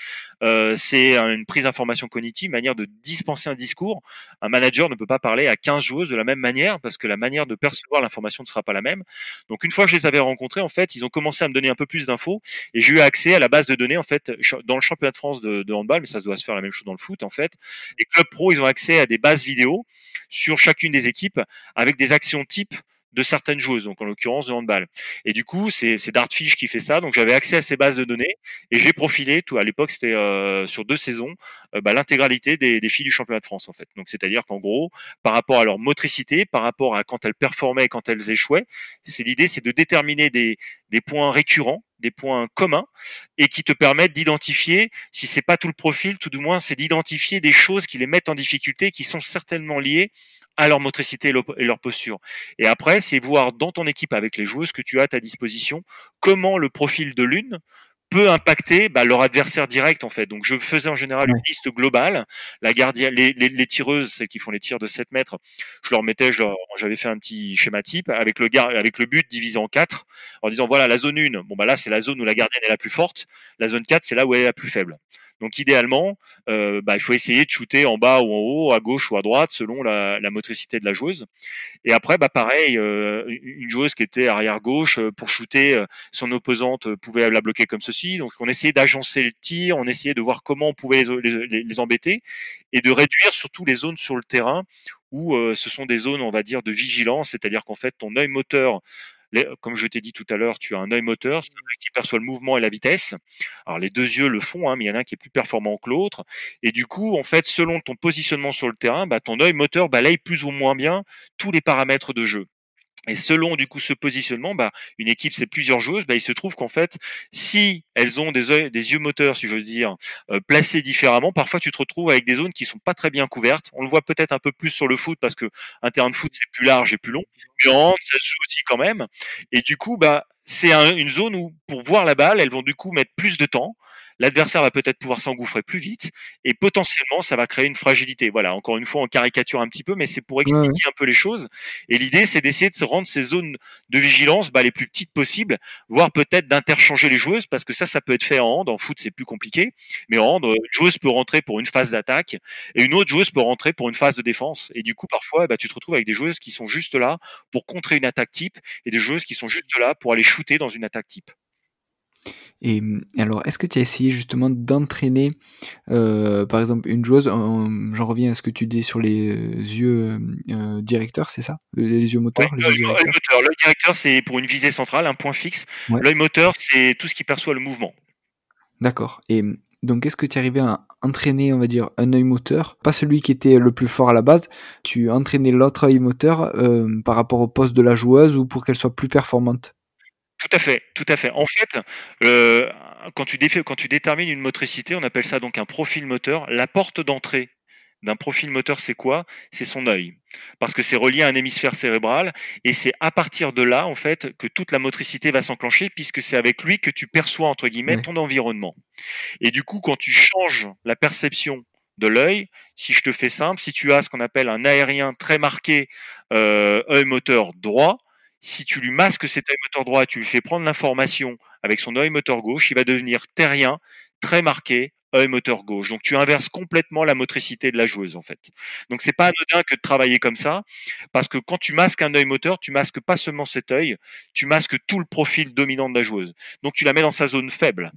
Speaker 2: Euh, c'est une prise d'information cognitive, manière de dispenser un discours. Un manager ne peut pas parler à 15 joueuses de la même manière parce que la manière de percevoir l'information ne sera pas la même. Donc une fois que je les avais rencontrés, en fait, ils ont commencé à me donner un peu plus d'infos et j'ai eu accès à la base de données en fait dans le championnat de France de, handball, mais ça doit se faire la même chose dans le foot en fait. Les clubs pro, ils ont accès à des bases vidéo sur chacune des équipes avec des actions types de certaines joueuses, donc en l'occurrence de handball. Et du coup, c'est Dartfish qui fait ça. Donc j'avais accès à ces bases de données et j'ai profilé. Tout à l'époque, c'était euh, sur deux saisons, euh, bah, l'intégralité des, des, filles du championnat de France en fait. Donc c'est-à-dire qu'en gros, par rapport à leur motricité, par rapport à quand elles performaient quand elles échouaient, c'est l'idée, c'est de déterminer des, des points récurrents des points communs et qui te permettent d'identifier, si c'est pas tout le profil, tout du moins, c'est d'identifier des choses qui les mettent en difficulté, qui sont certainement liées à leur motricité et leur posture. Et après, c'est voir dans ton équipe avec les joueuses que tu as à ta disposition comment le profil de l'une peut impacter bah, leur adversaire direct en fait. Donc je faisais en général une liste globale. La gardienne, les, les, les tireuses, celles qui font les tirs de 7 mètres, je leur mettais, j'avais fait un petit schéma type avec le avec le but divisé en quatre, en disant voilà la zone 1, bon bah là c'est la zone où la gardienne est la plus forte, la zone 4 c'est là où elle est la plus faible. Donc idéalement, euh, bah, il faut essayer de shooter en bas ou en haut, à gauche ou à droite, selon la, motricité de la joueuse. Et après, bah, pareil, euh, une joueuse qui était arrière gauche, euh, pour shooter, son opposante pouvait la bloquer comme ceci. Donc on essayait d'agencer le tir, on essayait de voir comment on pouvait les embêter et de réduire surtout les zones sur le terrain où ce sont des zones, on va dire, de vigilance, c'est-à-dire qu'en fait, ton œil moteur comme je t'ai dit tout à l'heure, tu as un œil moteur, c'est un qui perçoit le mouvement et la vitesse. Alors les deux yeux le font, hein, mais il y en a un qui est plus performant que l'autre. Et du coup, en fait, selon ton positionnement sur le terrain, bah, ton œil moteur balaye plus ou moins bien tous les paramètres de jeu. Et selon du coup ce positionnement, bah, une équipe c'est plusieurs joueuses, bah, il se trouve qu'en fait, si elles ont des, des yeux moteurs, si je veux dire, euh, placés différemment, parfois tu te retrouves avec des zones qui sont pas très bien couvertes. On le voit peut-être un peu plus sur le foot parce que un terrain de foot c'est plus large et plus long. Mais ça se joue aussi quand même. Et du coup, bah, c'est une zone où pour voir la balle, elles vont du coup mettre plus de temps l'adversaire va peut-être pouvoir s'engouffrer plus vite et potentiellement ça va créer une fragilité. Voilà, encore une fois on caricature un petit peu, mais c'est pour expliquer un peu les choses. Et l'idée c'est d'essayer de se rendre ces zones de vigilance bah, les plus petites possibles, voire peut-être d'interchanger les joueuses parce que ça ça peut être fait en hand. En foot c'est plus compliqué, mais en hand une joueuse peut rentrer pour une phase d'attaque et une autre joueuse peut rentrer pour une phase de défense. Et du coup parfois bah, tu te retrouves avec des joueuses qui sont juste là pour contrer une attaque type et des joueuses qui sont juste là pour aller shooter dans une attaque type.
Speaker 1: Et alors, est-ce que tu as essayé justement d'entraîner, euh, par exemple, une joueuse J'en reviens à ce que tu dis sur les euh, yeux euh, directeurs, c'est ça? Les yeux moteurs
Speaker 2: L'œil directeur, c'est pour une visée centrale, un point fixe. L'œil moteur, c'est tout ce qui perçoit le mouvement.
Speaker 1: D'accord. Et donc, est-ce que tu arrivais à entraîner, on va dire, un œil moteur, pas celui qui était le plus fort à la base, tu entraînais l'autre œil moteur par rapport au poste de la joueuse ou pour qu'elle soit plus performante?
Speaker 2: Tout à fait, tout à fait. En fait, euh, quand, tu quand tu détermines une motricité, on appelle ça donc un profil moteur. La porte d'entrée d'un profil moteur, c'est quoi? C'est son œil. Parce que c'est relié à un hémisphère cérébral et c'est à partir de là, en fait, que toute la motricité va s'enclencher puisque c'est avec lui que tu perçois, entre guillemets, ton environnement. Et du coup, quand tu changes la perception de l'œil, si je te fais simple, si tu as ce qu'on appelle un aérien très marqué, euh, œil moteur droit, si tu lui masques cet œil moteur droit tu lui fais prendre l'information avec son œil moteur gauche, il va devenir terrien, très marqué, œil moteur gauche. Donc tu inverses complètement la motricité de la joueuse en fait. Donc c'est pas anodin que de travailler comme ça, parce que quand tu masques un œil moteur, tu masques pas seulement cet œil, tu masques tout le profil dominant de la joueuse. Donc tu la mets dans sa zone faible.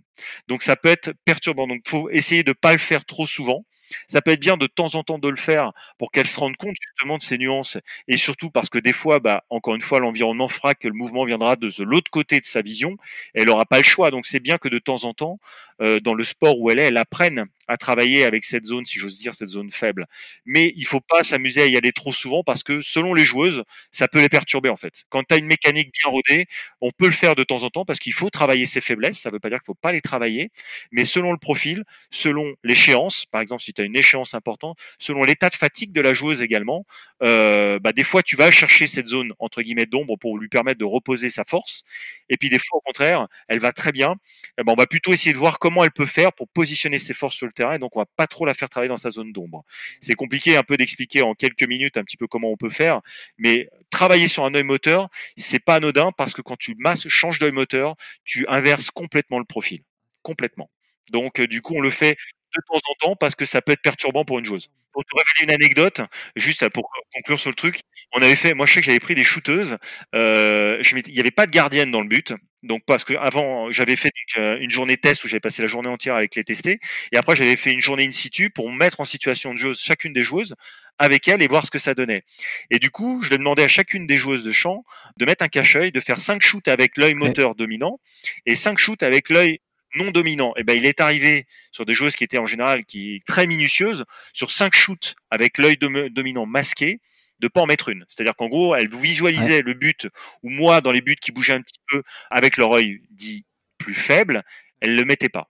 Speaker 2: Donc ça peut être perturbant. Donc faut essayer de pas le faire trop souvent. Ça peut être bien de temps en temps de le faire pour qu'elle se rende compte justement de ces nuances et surtout parce que des fois, bah, encore une fois, l'environnement fera que le mouvement viendra de l'autre côté de sa vision. Et elle n'aura pas le choix. Donc c'est bien que de temps en temps, dans le sport où elle est, elle apprenne à travailler avec cette zone, si j'ose dire, cette zone faible. Mais il faut pas s'amuser à y aller trop souvent parce que selon les joueuses, ça peut les perturber en fait. Quand tu as une mécanique bien rodée, on peut le faire de temps en temps parce qu'il faut travailler ses faiblesses. Ça ne veut pas dire qu'il faut pas les travailler, mais selon le profil, selon l'échéance, par exemple si tu as une échéance importante, selon l'état de fatigue de la joueuse également, euh, bah, des fois tu vas chercher cette zone entre guillemets d'ombre pour lui permettre de reposer sa force, et puis des fois au contraire, elle va très bien. Eh ben, on va plutôt essayer de voir comment elle peut faire pour positionner ses forces sur le terrain, et donc on va pas trop la faire travailler dans sa zone d'ombre. C'est compliqué un peu d'expliquer en quelques minutes un petit peu comment on peut faire, mais travailler sur un œil moteur, c'est pas anodin parce que quand tu masses, changes d'œil moteur, tu inverses complètement le profil, complètement. Donc du coup, on le fait de temps en temps parce que ça peut être perturbant pour une joueuse. Pour te révéler une anecdote, juste pour conclure sur le truc, on avait fait, moi je sais que j'avais pris des shooteuses, euh, il n'y avait pas de gardienne dans le but, donc parce que avant j'avais fait euh, une journée test où j'avais passé la journée entière avec les testés, et après j'avais fait une journée in situ pour mettre en situation de joueuse chacune des joueuses avec elle et voir ce que ça donnait. Et du coup, je demandé à chacune des joueuses de champ de mettre un cache-œil, de faire cinq shoots avec l'œil moteur dominant et cinq shoots avec l'œil non dominant, et eh ben il est arrivé sur des joueuses qui étaient en général qui très minutieuses sur cinq shoots avec l'œil dominant masqué de pas en mettre une. C'est-à-dire qu'en gros, elles visualisaient le but ou moi dans les buts qui bougeaient un petit peu avec leur œil dit plus faible, elles le mettaient pas.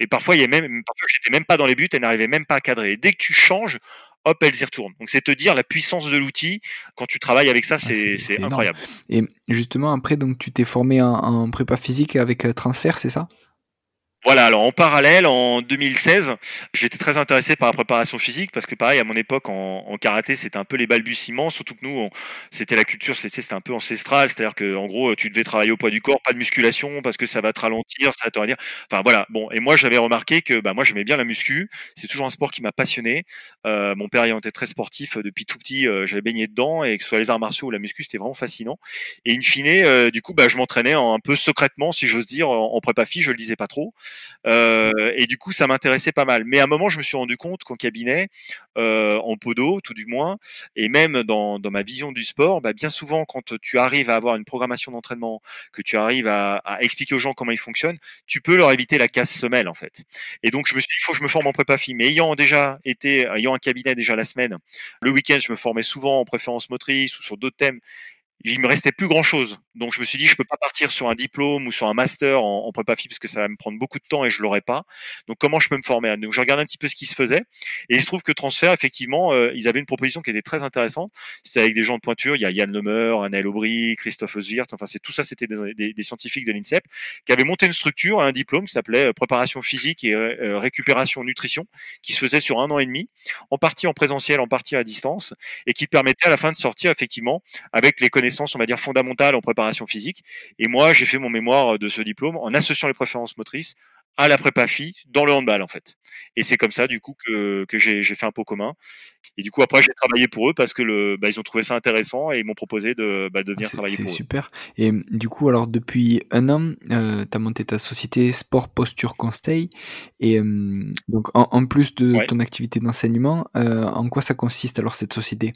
Speaker 2: Et parfois, il y a même parfois j'étais même pas dans les buts, elles n'arrivaient même pas à cadrer. Et dès que tu changes, hop, elles y retournent. Donc c'est te dire la puissance de l'outil quand tu travailles avec ça, ah, c'est incroyable.
Speaker 1: Et justement après, donc tu t'es formé en, prépa physique avec euh, transfert, c'est ça?
Speaker 2: Voilà, alors en parallèle, en 2016, j'étais très intéressé par la préparation physique parce que pareil, à mon époque, en, karaté, c'était un peu les balbutiements, surtout que nous, c'était la culture, c'était un peu ancestral, c'est-à-dire que en gros, tu devais travailler au poids du corps, pas de musculation parce que ça va te ralentir, ça va te dire. Enfin voilà, bon, et moi j'avais remarqué que bah, moi j'aimais bien la muscu, c'est toujours un sport qui m'a passionné. Euh, mon père ayant été très sportif euh, depuis tout petit, euh, j'avais baigné dedans et que ce soit les arts martiaux ou la muscu, c'était vraiment fascinant. Et in fine, du coup, bah, je m'entraînais un peu secrètement, si j'ose dire, en, en prépa fille, je le disais pas trop. Euh, et du coup, ça m'intéressait pas mal. Mais à un moment, je me suis rendu compte qu'en cabinet, euh, en podo, tout du moins, et même dans, ma vision du sport, bah, bien souvent, quand tu arrives à avoir une programmation d'entraînement, que tu arrives à, à, expliquer aux gens comment ils fonctionnent, tu peux leur éviter la casse semelle, en fait. Et donc, je me suis dit, il faut que je me forme en prépa fille. Mais ayant déjà été, ayant un cabinet déjà la semaine, le week-end, je me formais souvent en préférence motrice ou sur d'autres thèmes il me restait plus grand chose. Donc je me suis dit, je peux pas partir sur un diplôme ou sur un master en, physique parce que ça va me prendre beaucoup de temps et je l'aurai pas. Donc comment je peux me former? Donc je regarde un petit peu ce qui se faisait et il se trouve que Transfert, effectivement, euh, ils avaient une proposition qui était très intéressante. C'était avec des gens de pointure. Il y a Yann Lemeur, Anaël Aubry, Christophe Oswirt. Enfin, c'est tout ça, c'était des, scientifiques de l'INSEP qui avaient monté une structure, un diplôme qui s'appelait euh, préparation physique et euh, récupération nutrition, qui se faisait sur un an et demi, en partie en présentiel, en partie à distance, et qui permettait à la fin de sortir effectivement avec les connaissances on va dire, fondamentales en préparation physique. Et moi, j'ai fait mon mémoire de ce diplôme en associant les préférences motrices à la prépa fille dans le handball en fait. Et c'est comme ça du coup que, que j'ai fait un pot commun. Et du coup après j'ai travaillé pour eux parce que le, bah, ils ont trouvé ça intéressant et ils m'ont proposé de, bah, de venir travailler pour eux.
Speaker 1: C'est super. Et du coup alors depuis un an, euh, tu as monté ta société Sport Posture Conseil. Et euh, donc en, plus de ton activité d'enseignement, euh, en quoi ça consiste alors cette société?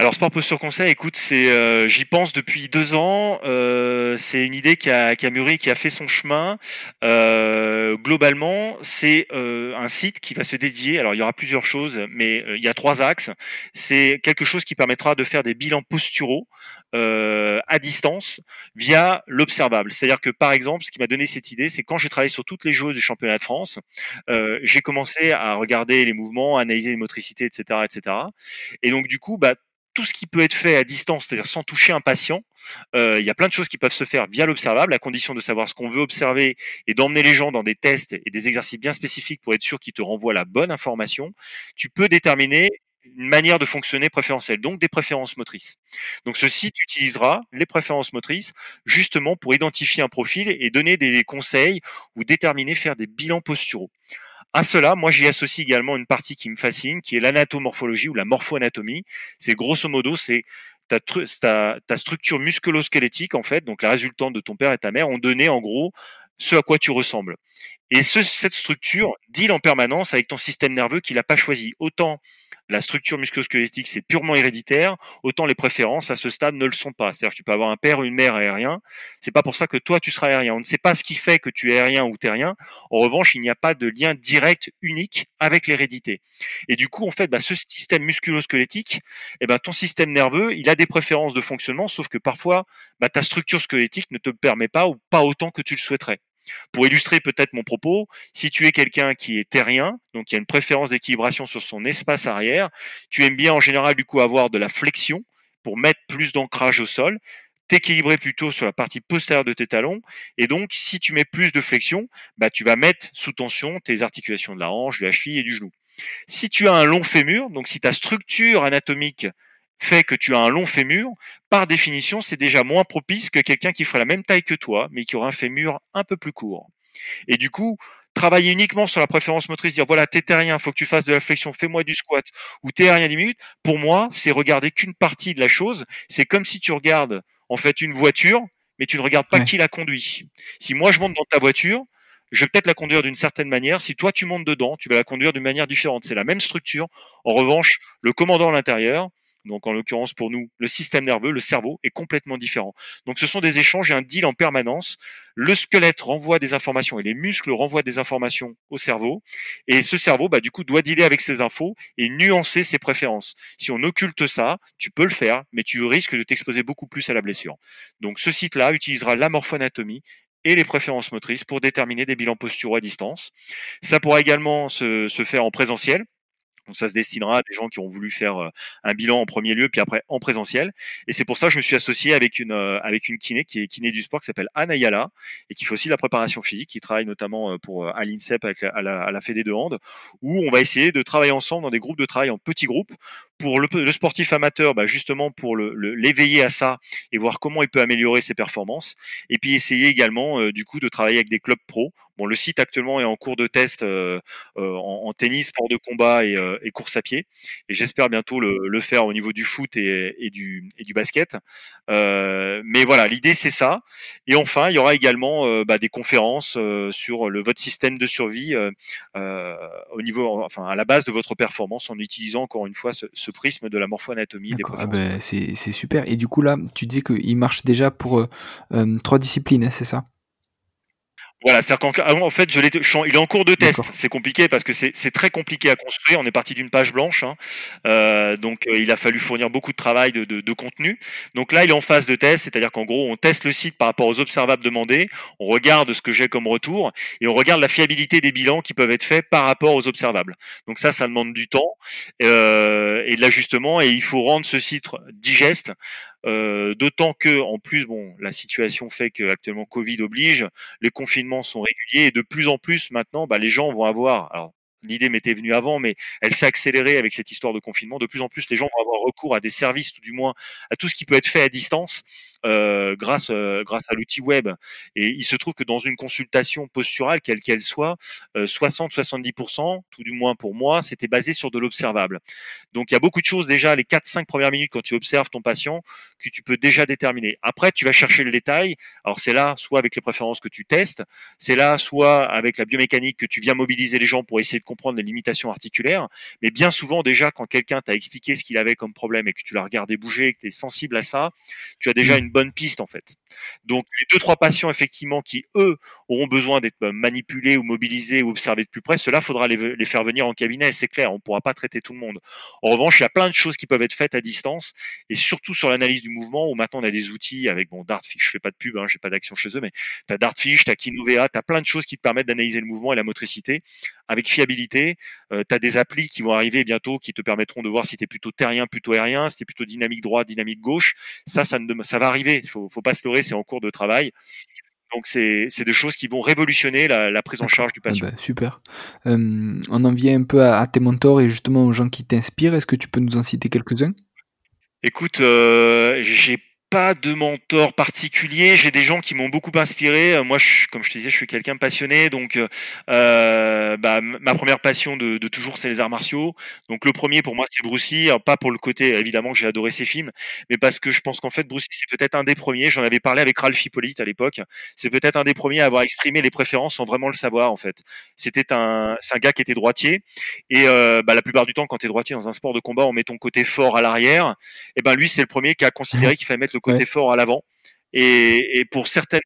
Speaker 2: Alors Sport Posture Conseil, écoute, c'est, euh, j'y pense depuis deux ans. Euh, c'est une idée qui a, qui a, mûri, qui a fait son chemin. Euh, globalement, c'est un site qui va se dédier. Alors il y aura plusieurs choses, mais il y a trois axes. C'est quelque chose qui permettra de faire des bilans posturaux à distance via l'observable. C'est-à-dire que par exemple, ce qui m'a donné cette idée, c'est quand j'ai travaillé sur toutes les choses du championnat de France, j'ai commencé à regarder les mouvements, analyser les motricités, etc., etc. Et donc du coup, bah tout ce qui peut être fait à distance, c'est-à-dire sans toucher un patient, euh, il y a plein de choses qui peuvent se faire via l'observable, à condition de savoir ce qu'on veut observer et d'emmener les gens dans des tests et des exercices bien spécifiques pour être sûr qu'ils te renvoient la bonne information. Tu peux déterminer une manière de fonctionner préférentielle, donc des préférences motrices. Donc ce site utilisera les préférences motrices justement pour identifier un profil et donner des conseils ou déterminer, faire des bilans posturaux. À cela, moi, j'y associe également une partie qui me fascine, qui est l'anatomorphologie ou la morpho-anatomie. C'est grosso modo, c'est ta, structure musculo-squelettique, en fait, donc la résultante de ton père et ta mère, ont donné, en gros, ce à quoi tu ressembles. Et ce, cette structure deal en permanence avec ton système nerveux qui l'a pas choisi. Autant la structure musculo-squelettique, c'est purement héréditaire, autant les préférences à ce stade ne le sont pas. C'est-à-dire que tu peux avoir un père ou une mère aérien, c'est pas pour ça que toi tu seras aérien. On ne sait pas ce qui fait que tu es aérien ou terrien. En revanche, il n'y a pas de lien direct unique avec l'hérédité. Et du coup, en fait, bah, ce système musculo-squelettique, eh ben, ton système nerveux, il a des préférences de fonctionnement, sauf que parfois, bah, ta structure squelettique ne te permet pas ou pas autant que tu le souhaiterais. Pour illustrer peut-être mon propos, si tu es quelqu'un qui est terrien, donc qui a une préférence d'équilibration sur son espace arrière, tu aimes bien en général du coup avoir de la flexion pour mettre plus d'ancrage au sol, t'équilibrer plutôt sur la partie postérieure de tes talons, et donc si tu mets plus de flexion, bah, tu vas mettre sous tension tes articulations de la hanche, de la cheville et du genou. Si tu as un long fémur, donc si ta structure anatomique fait que tu as un long fémur, par définition, c'est déjà moins propice que quelqu'un qui ferait la même taille que toi, mais qui aura un fémur un peu plus court. Et du coup, travailler uniquement sur la préférence motrice, dire voilà, t'es terrien, faut que tu fasses de la flexion, fais-moi du squat, ou t'es rien 10 minutes, pour moi, c'est regarder qu'une partie de la chose. C'est comme si tu regardes, en fait, une voiture, mais tu ne regardes pas qui la conduit. Si moi, je monte dans ta voiture, je vais peut-être la conduire d'une certaine manière. Si toi, tu montes dedans, tu vas la conduire d'une manière différente. C'est la même structure. En revanche, le commandant à l'intérieur, donc en l'occurrence pour nous, le système nerveux, le cerveau est complètement différent. Donc ce sont des échanges et un deal en permanence. Le squelette renvoie des informations et les muscles renvoient des informations au cerveau. Et ce cerveau, bah, du coup, doit dealer avec ces infos et nuancer ses préférences. Si on occulte ça, tu peux le faire, mais tu risques de t'exposer beaucoup plus à la blessure. Donc ce site-là utilisera la morphoanatomie et les préférences motrices pour déterminer des bilans posturaux à distance. Ça pourra également se, se faire en présentiel Donc ça se destinera à des gens qui ont voulu faire un bilan en premier lieu, puis après en présentiel. Et c'est pour ça que je me suis associé avec une avec une kiné qui est kiné du sport qui s'appelle Anna Yala et qui fait aussi la préparation physique, qui travaille notamment pour à l'INSEP avec à la, à la Fédé de hand, où on va essayer de travailler ensemble dans des groupes de travail en petits groupes pour le, sportif amateur, bah justement pour l'éveiller le, à ça et voir comment il peut améliorer ses performances. Et puis essayer également du coup de travailler avec des clubs pro Bon, le site actuellement est en cours de test euh, euh, en, tennis, sport de combat euh, et, course à pied. Et j'espère bientôt le, faire au niveau du foot et, du, basket. mais voilà, l'idée c'est ça. Et enfin, il y aura également bah, des conférences sur le, votre système de survie au niveau, enfin à la base de votre performance en utilisant encore une fois ce, prisme de la morpho-anatomie.
Speaker 1: Ah ben, c'est super. Et du coup là, tu dis qu'il marche déjà pour trois disciplines, hein, c'est ça?
Speaker 2: Voilà, c'est-à-dire qu'en en fait, je il est en cours de test. C'est compliqué parce que c'est très compliqué à construire. On est parti d'une page blanche, hein. euh, donc euh, il a fallu fournir beaucoup de travail de, de, de, contenu. Donc là, il est en phase de test, c'est-à-dire qu'en gros, on teste le site par rapport aux observables demandés, on regarde ce que j'ai comme retour et on regarde la fiabilité des bilans qui peuvent être faits par rapport aux observables. Donc ça, ça demande du temps euh, et de l'ajustement et il faut rendre ce site digeste euh, d'autant que, en plus, bon, la situation fait que actuellement Covid oblige, les confinements sont réguliers et de plus en plus maintenant, bah, les gens vont avoir. Alors, l'idée m'était venue avant, mais elle s'est accélérée avec cette histoire de confinement. De plus en plus, les gens vont avoir recours à des services, tout du moins à tout ce qui peut être fait à distance. Euh, grâce euh, grâce à l'outil web. Et il se trouve que dans une consultation posturale, quelle qu'elle soit, 60-70%, euh, tout du moins pour moi, c'était basé sur de l'observable. Donc il y a beaucoup de choses déjà les 4-5 premières minutes quand tu observes ton patient que tu peux déjà déterminer. Après, tu vas chercher le détail. Alors c'est là, soit avec les préférences que tu testes, c'est là, soit avec la biomécanique que tu viens mobiliser les gens pour essayer de comprendre les limitations articulaires. Mais bien souvent déjà, quand quelqu'un t'a expliqué ce qu'il avait comme problème et que tu l'as regardé bouger et que tu es sensible à ça, tu as déjà mmh. une bonne piste en fait. Donc les deux trois patients effectivement qui eux auront besoin d'être euh, manipulés ou mobilisés ou observés de plus près, cela faudra les, faire venir en cabinet, c'est clair, on ne pourra pas traiter tout le monde. En revanche, il y a plein de choses qui peuvent être faites à distance et surtout sur l'analyse du mouvement où maintenant on a des outils avec bon Dartfish, je fais pas de pub, hein, j'ai pas d'action chez eux, mais tu as Dartfish, tu as Kinovea, tu as plein de choses qui te permettent d'analyser le mouvement et la motricité avec fiabilité. Euh, tu as des applis qui vont arriver bientôt qui te permettront de voir si tu es plutôt terrien, plutôt aérien, si tu es plutôt dynamique droite, dynamique gauche. Ça, ça, ne, ça va arriver. Il faut, faut pas se leurrer, c'est en cours de travail. Donc c'est des choses qui vont révolutionner la, prise en charge du patient.
Speaker 1: Ah bah, super. Euh, on en vient un peu à, tes mentors et justement aux gens qui t'inspirent. Est-ce que tu peux nous en citer quelques-uns?
Speaker 2: Écoute, euh, j'ai pas de mentor particulier. J'ai des gens qui m'ont beaucoup inspiré. Euh, moi, je, comme je te disais, je suis quelqu'un de passionné. Donc, euh, euh bah, ma première passion de, de toujours, c'est les arts martiaux. Donc, le premier pour moi, c'est Bruce Lee. pas pour le côté, évidemment, que j'ai adoré ses films, mais parce que je pense qu'en fait, Bruce Lee, c'est peut-être un des premiers. J'en avais parlé avec Ralph Hippolyte à l'époque. C'est peut-être un des premiers à avoir exprimé les préférences sans vraiment le savoir, en fait. C'était un, c'est un gars qui était droitier. Et euh, bah, la plupart du temps, quand tu es droitier dans un sport de combat, on met ton côté fort à l'arrière. Et ben lui, c'est le premier qui a considéré <laughs> qu'il fallait mettre le côté fort à l'avant. Et, et, pour certaines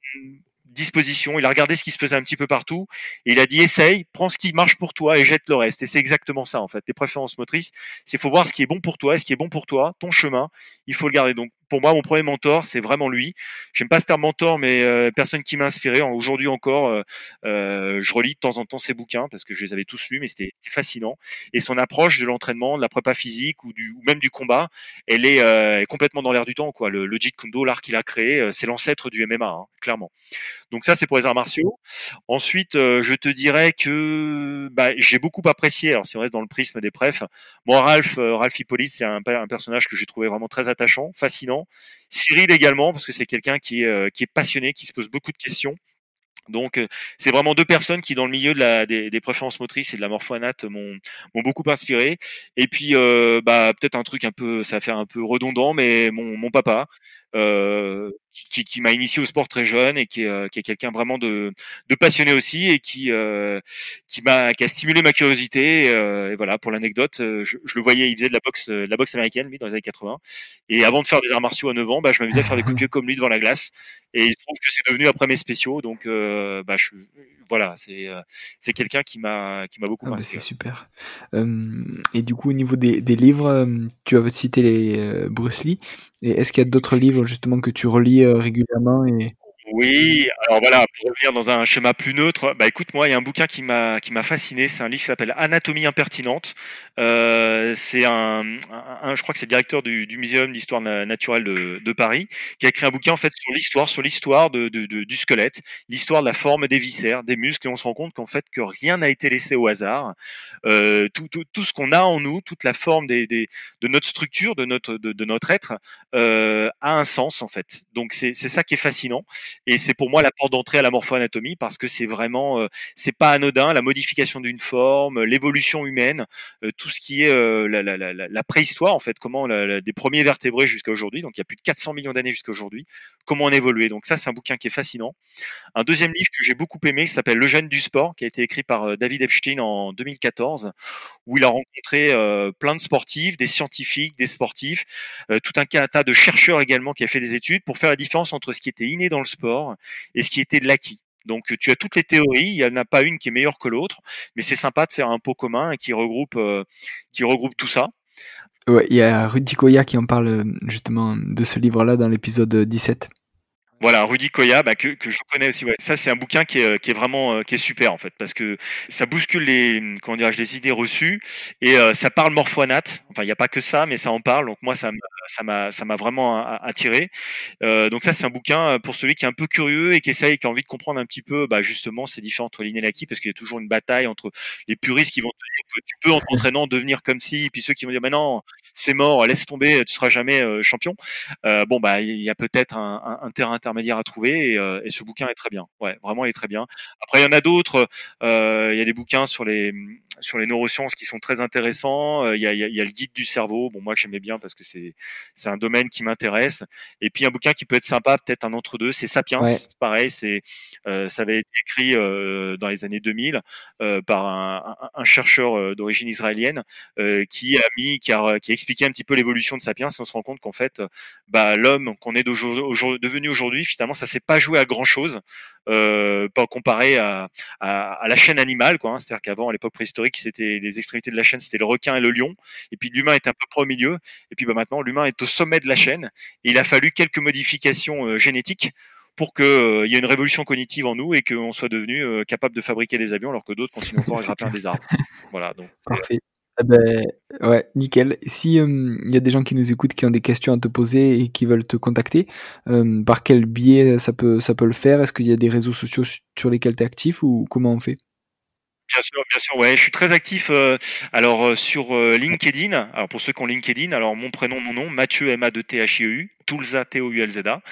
Speaker 2: dispositions, il a regardé ce qui se faisait un petit peu partout, et il a dit essaye, prends ce qui marche pour toi et jette le reste. Et c'est exactement ça en fait. Les préférences motrices, c'est faut voir ce qui est bon pour toi, ce qui est bon pour toi, ton chemin, il faut le garder. Donc pour moi, mon premier mentor, c'est vraiment lui. J'aime pas ce terme mentor, mais euh, personne qui m'a inspiré. Aujourd'hui encore, euh, euh, je relis de temps en temps ses bouquins parce que je les avais tous lus, mais c'était fascinant. Et son approche de l'entraînement, de la prépa physique ou, même du combat, elle est, complètement dans l'air du temps. Quoi. Le, le Jeet Kune l'art qu'il a créé, c'est l'ancêtre du MMA, hein, clairement. Donc ça, c'est pour les arts martiaux. Ensuite, je te dirais que bah, j'ai beaucoup apprécié. Alors si on reste dans le prisme des prefs, moi, Ralph, Ralph Hippolyte, c'est un personnage que j'ai trouvé vraiment très attachant, fascinant Cyril également, parce que c'est quelqu'un qui est, euh, qui est passionné, qui se pose beaucoup de questions. Donc, euh, c'est vraiment deux personnes qui, dans le milieu des, préférences motrices et de la morphoanate, m'ont beaucoup inspiré. Et puis, euh, bah, peut-être un truc un peu, ça va faire un peu redondant, mais mon, papa, qui, qui m'a initié au sport très jeune et qui est, euh, qui est quelqu'un vraiment de, de, passionné aussi et qui, euh, qui m'a qui a stimulé ma curiosité. et voilà, pour l'anecdote, je, je, le voyais, il faisait de la boxe, de la boxe américaine, lui, dans les années 80. Et avant de faire des arts martiaux à 9 ans, bah, je m'amusais à faire des coups de pied <laughs> comme lui devant la glace. Et il se trouve que c'est devenu après mes spéciaux. Donc, bah, je, voilà, c'est c'est quelqu'un qui m'a qui m'a beaucoup ah bah,
Speaker 1: C'est super. et du coup, au niveau des, des livres, tu avais cité les Bruce Lee. Et est-ce qu'il y a d'autres livres justement que tu relis régulièrement et
Speaker 2: Oui, alors voilà, pour revenir dans un schéma plus neutre, bah écoute, moi, il y a un bouquin qui m'a qui m'a fasciné. C'est un livre qui s'appelle Anatomie impertinente. Euh, c'est un, je crois que c'est le directeur du, du Muséum d'histoire naturelle de, Paris qui a écrit un bouquin en fait sur l'histoire, sur l'histoire du squelette, l'histoire de la forme des viscères, des muscles, et on se rend compte qu'en fait que rien n'a été laissé au hasard. Euh, tout, ce qu'on a en nous, toute la forme de notre structure, de notre de, notre être, euh, a un sens en fait. Donc c'est ça qui est fascinant. Et c'est pour moi la porte d'entrée à la morpho-anatomie parce que c'est vraiment, euh, c'est pas anodin, la modification d'une forme, l'évolution humaine, euh, tout ce qui est euh, la, la, la, la, préhistoire en fait, comment des premiers vertébrés jusqu'à aujourd'hui, donc il y a plus de 400 millions d'années jusqu'à aujourd'hui, comment on évoluait. Donc ça, c'est un bouquin qui est fascinant. Un deuxième livre que j'ai beaucoup aimé, qui s'appelle Le gène du sport, qui a été écrit par David Epstein en 2014, où il a rencontré plein de sportifs, des scientifiques, des sportifs, tout un tas de chercheurs également qui a fait des études pour faire la différence entre ce qui était inné dans le sport et ce qui était de l'acquis. Donc tu as toutes les théories, il n'y en a pas une qui est meilleure que l'autre, mais c'est sympa de faire un pot commun qui regroupe, euh, qui regroupe tout ça.
Speaker 1: Ouais, il y a Rudy Koya qui en parle euh, justement de ce livre-là dans l'épisode 17.
Speaker 2: Voilà, Rudy Koya, bah, que, que, je connais aussi. Ouais. Ça, c'est un bouquin qui est, qui est vraiment euh, qui est super en fait, parce que ça bouscule les comment dirais les idées reçues et euh, ça parle morphoanate. Enfin, il n'y a pas que ça, mais ça en parle. Donc moi, ça ça m'a vraiment attiré. Euh, donc ça, c'est un bouquin pour celui qui est un peu curieux et qui essaye, qui a envie de comprendre un petit peu, bah, justement, ces différents entre l'inné et l'acquis, parce qu'il y a toujours une bataille entre les puristes qui vont te dire que tu peux en t'entraînant devenir comme si, puis ceux qui vont dire, mais non, c'est mort, laisse tomber, tu seras jamais champion. bon, bah, il y a peut-être un, terrain intermédiaire à trouver et, euh, et, ce bouquin est très bien. Ouais, vraiment il est très bien. Après il y en a d'autres. Euh, il y a des bouquins sur les sur les neurosciences qui sont très intéressants. Euh, il y a, il y a le guide du cerveau. Bon moi j'aimais bien parce que c'est c'est un domaine qui m'intéresse. Et puis un bouquin qui peut être sympa, peut-être un entre deux, c'est Sapiens. Pareil, c'est ça avait été écrit dans les années 2000 par un, un, un chercheur d'origine israélienne qui a mis qui a, qui a expliqué un petit peu l'évolution de Sapiens. Et on se rend compte qu'en fait, bah, l'homme qu'on est devenu aujourd'hui, finalement ça s'est pas joué à grand chose, euh, comparé à, à, la chaîne animale, quoi. Hein. C'est-à-dire qu'avant, à l'époque préhistorique, c'était les extrémités de la chaîne, c'était le requin et le lion, et puis l'humain est un peu près au milieu, et puis bah, maintenant l'humain est au sommet de la chaîne, et il a fallu quelques modifications euh, génétiques pour qu'il euh, y ait une révolution cognitive en nous et qu'on soit devenu euh, capable de fabriquer des avions alors que d'autres continuent encore à <laughs> grimper des arbres. Voilà, donc.
Speaker 1: Parfait. Eh ben, ouais, nickel. Si il y a des gens qui nous écoutent qui ont des questions à te poser et qui veulent te contacter, par quel biais ça peut ça peut le faire? Est-ce qu'il y a des réseaux sociaux sur lesquels tu es actif ou comment on fait?
Speaker 2: Bien sûr, bien sûr, ouais, je suis très actif. Euh, alors sur LinkedIn. Alors pour ceux qui ont LinkedIn, alors mon prénom, mon nom, Mathieu M A D T H I E U. Toulza, T-O-U-L-Z-A.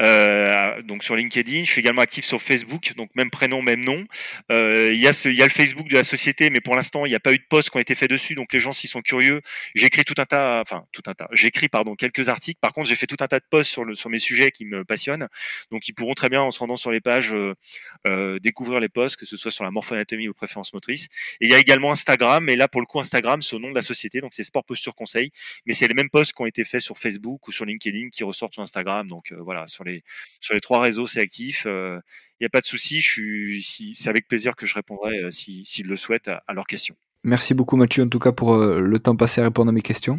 Speaker 2: Euh, donc sur LinkedIn, je suis également actif sur Facebook, donc même prénom, même nom. Euh, il y, a y a le Facebook de la société, mais pour l'instant, il n'y a pas eu de posts qui ont été faits dessus, donc les gens, s'ils sont curieux, j'écris tout un tas, enfin tout un tas, j'écris pardon quelques articles. Par contre, j'ai fait tout un tas de posts sur, mes sujets qui me passionnent, donc ils pourront très bien, en se rendant sur les pages, euh découvrir les posts, que ce soit sur la morphoanatomie ou préférence motrice. Et il y a également Instagram, et là pour le coup, Instagram, c'est au nom de la société, donc c'est Sport Posture Conseil, mais c'est les mêmes posts qui ont été faits sur Facebook ou sur LinkedIn qui ressortent sur Instagram. Donc euh, voilà, sur les sur les trois réseaux, c'est actif. Il euh, n'y a pas de souci. Je suis, si, c'est avec plaisir que je répondrai euh, s'ils si, le souhaitent à, leurs questions.
Speaker 1: Merci beaucoup Mathieu en tout cas pour le temps passé à répondre à mes questions.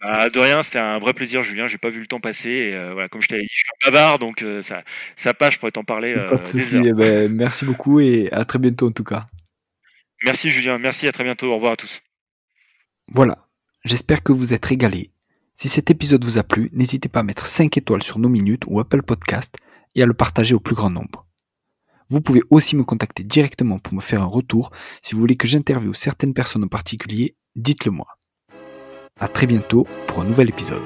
Speaker 2: Bah, de rien, c'était un vrai plaisir, Julien. J'ai pas vu le temps passer. Et, voilà, comme je t'avais dit, je suis un bavard, donc ça, ça passe. Je pourrais t'en parler.
Speaker 1: Pas de souci. Eh ben, merci beaucoup et à très bientôt en tout cas.
Speaker 2: Merci Julien. Merci. À très bientôt. Au revoir à tous.
Speaker 1: Voilà. J'espère que vous êtes régalés si cet épisode vous a plu, n'hésitez pas à mettre 5 étoiles sur nos minutes ou Apple Podcast et à le partager au plus grand nombre. Vous pouvez aussi me contacter directement pour me faire un retour. Si vous voulez que j'interviewe certaines personnes en particulier, dites-le moi. À très bientôt pour un nouvel épisode.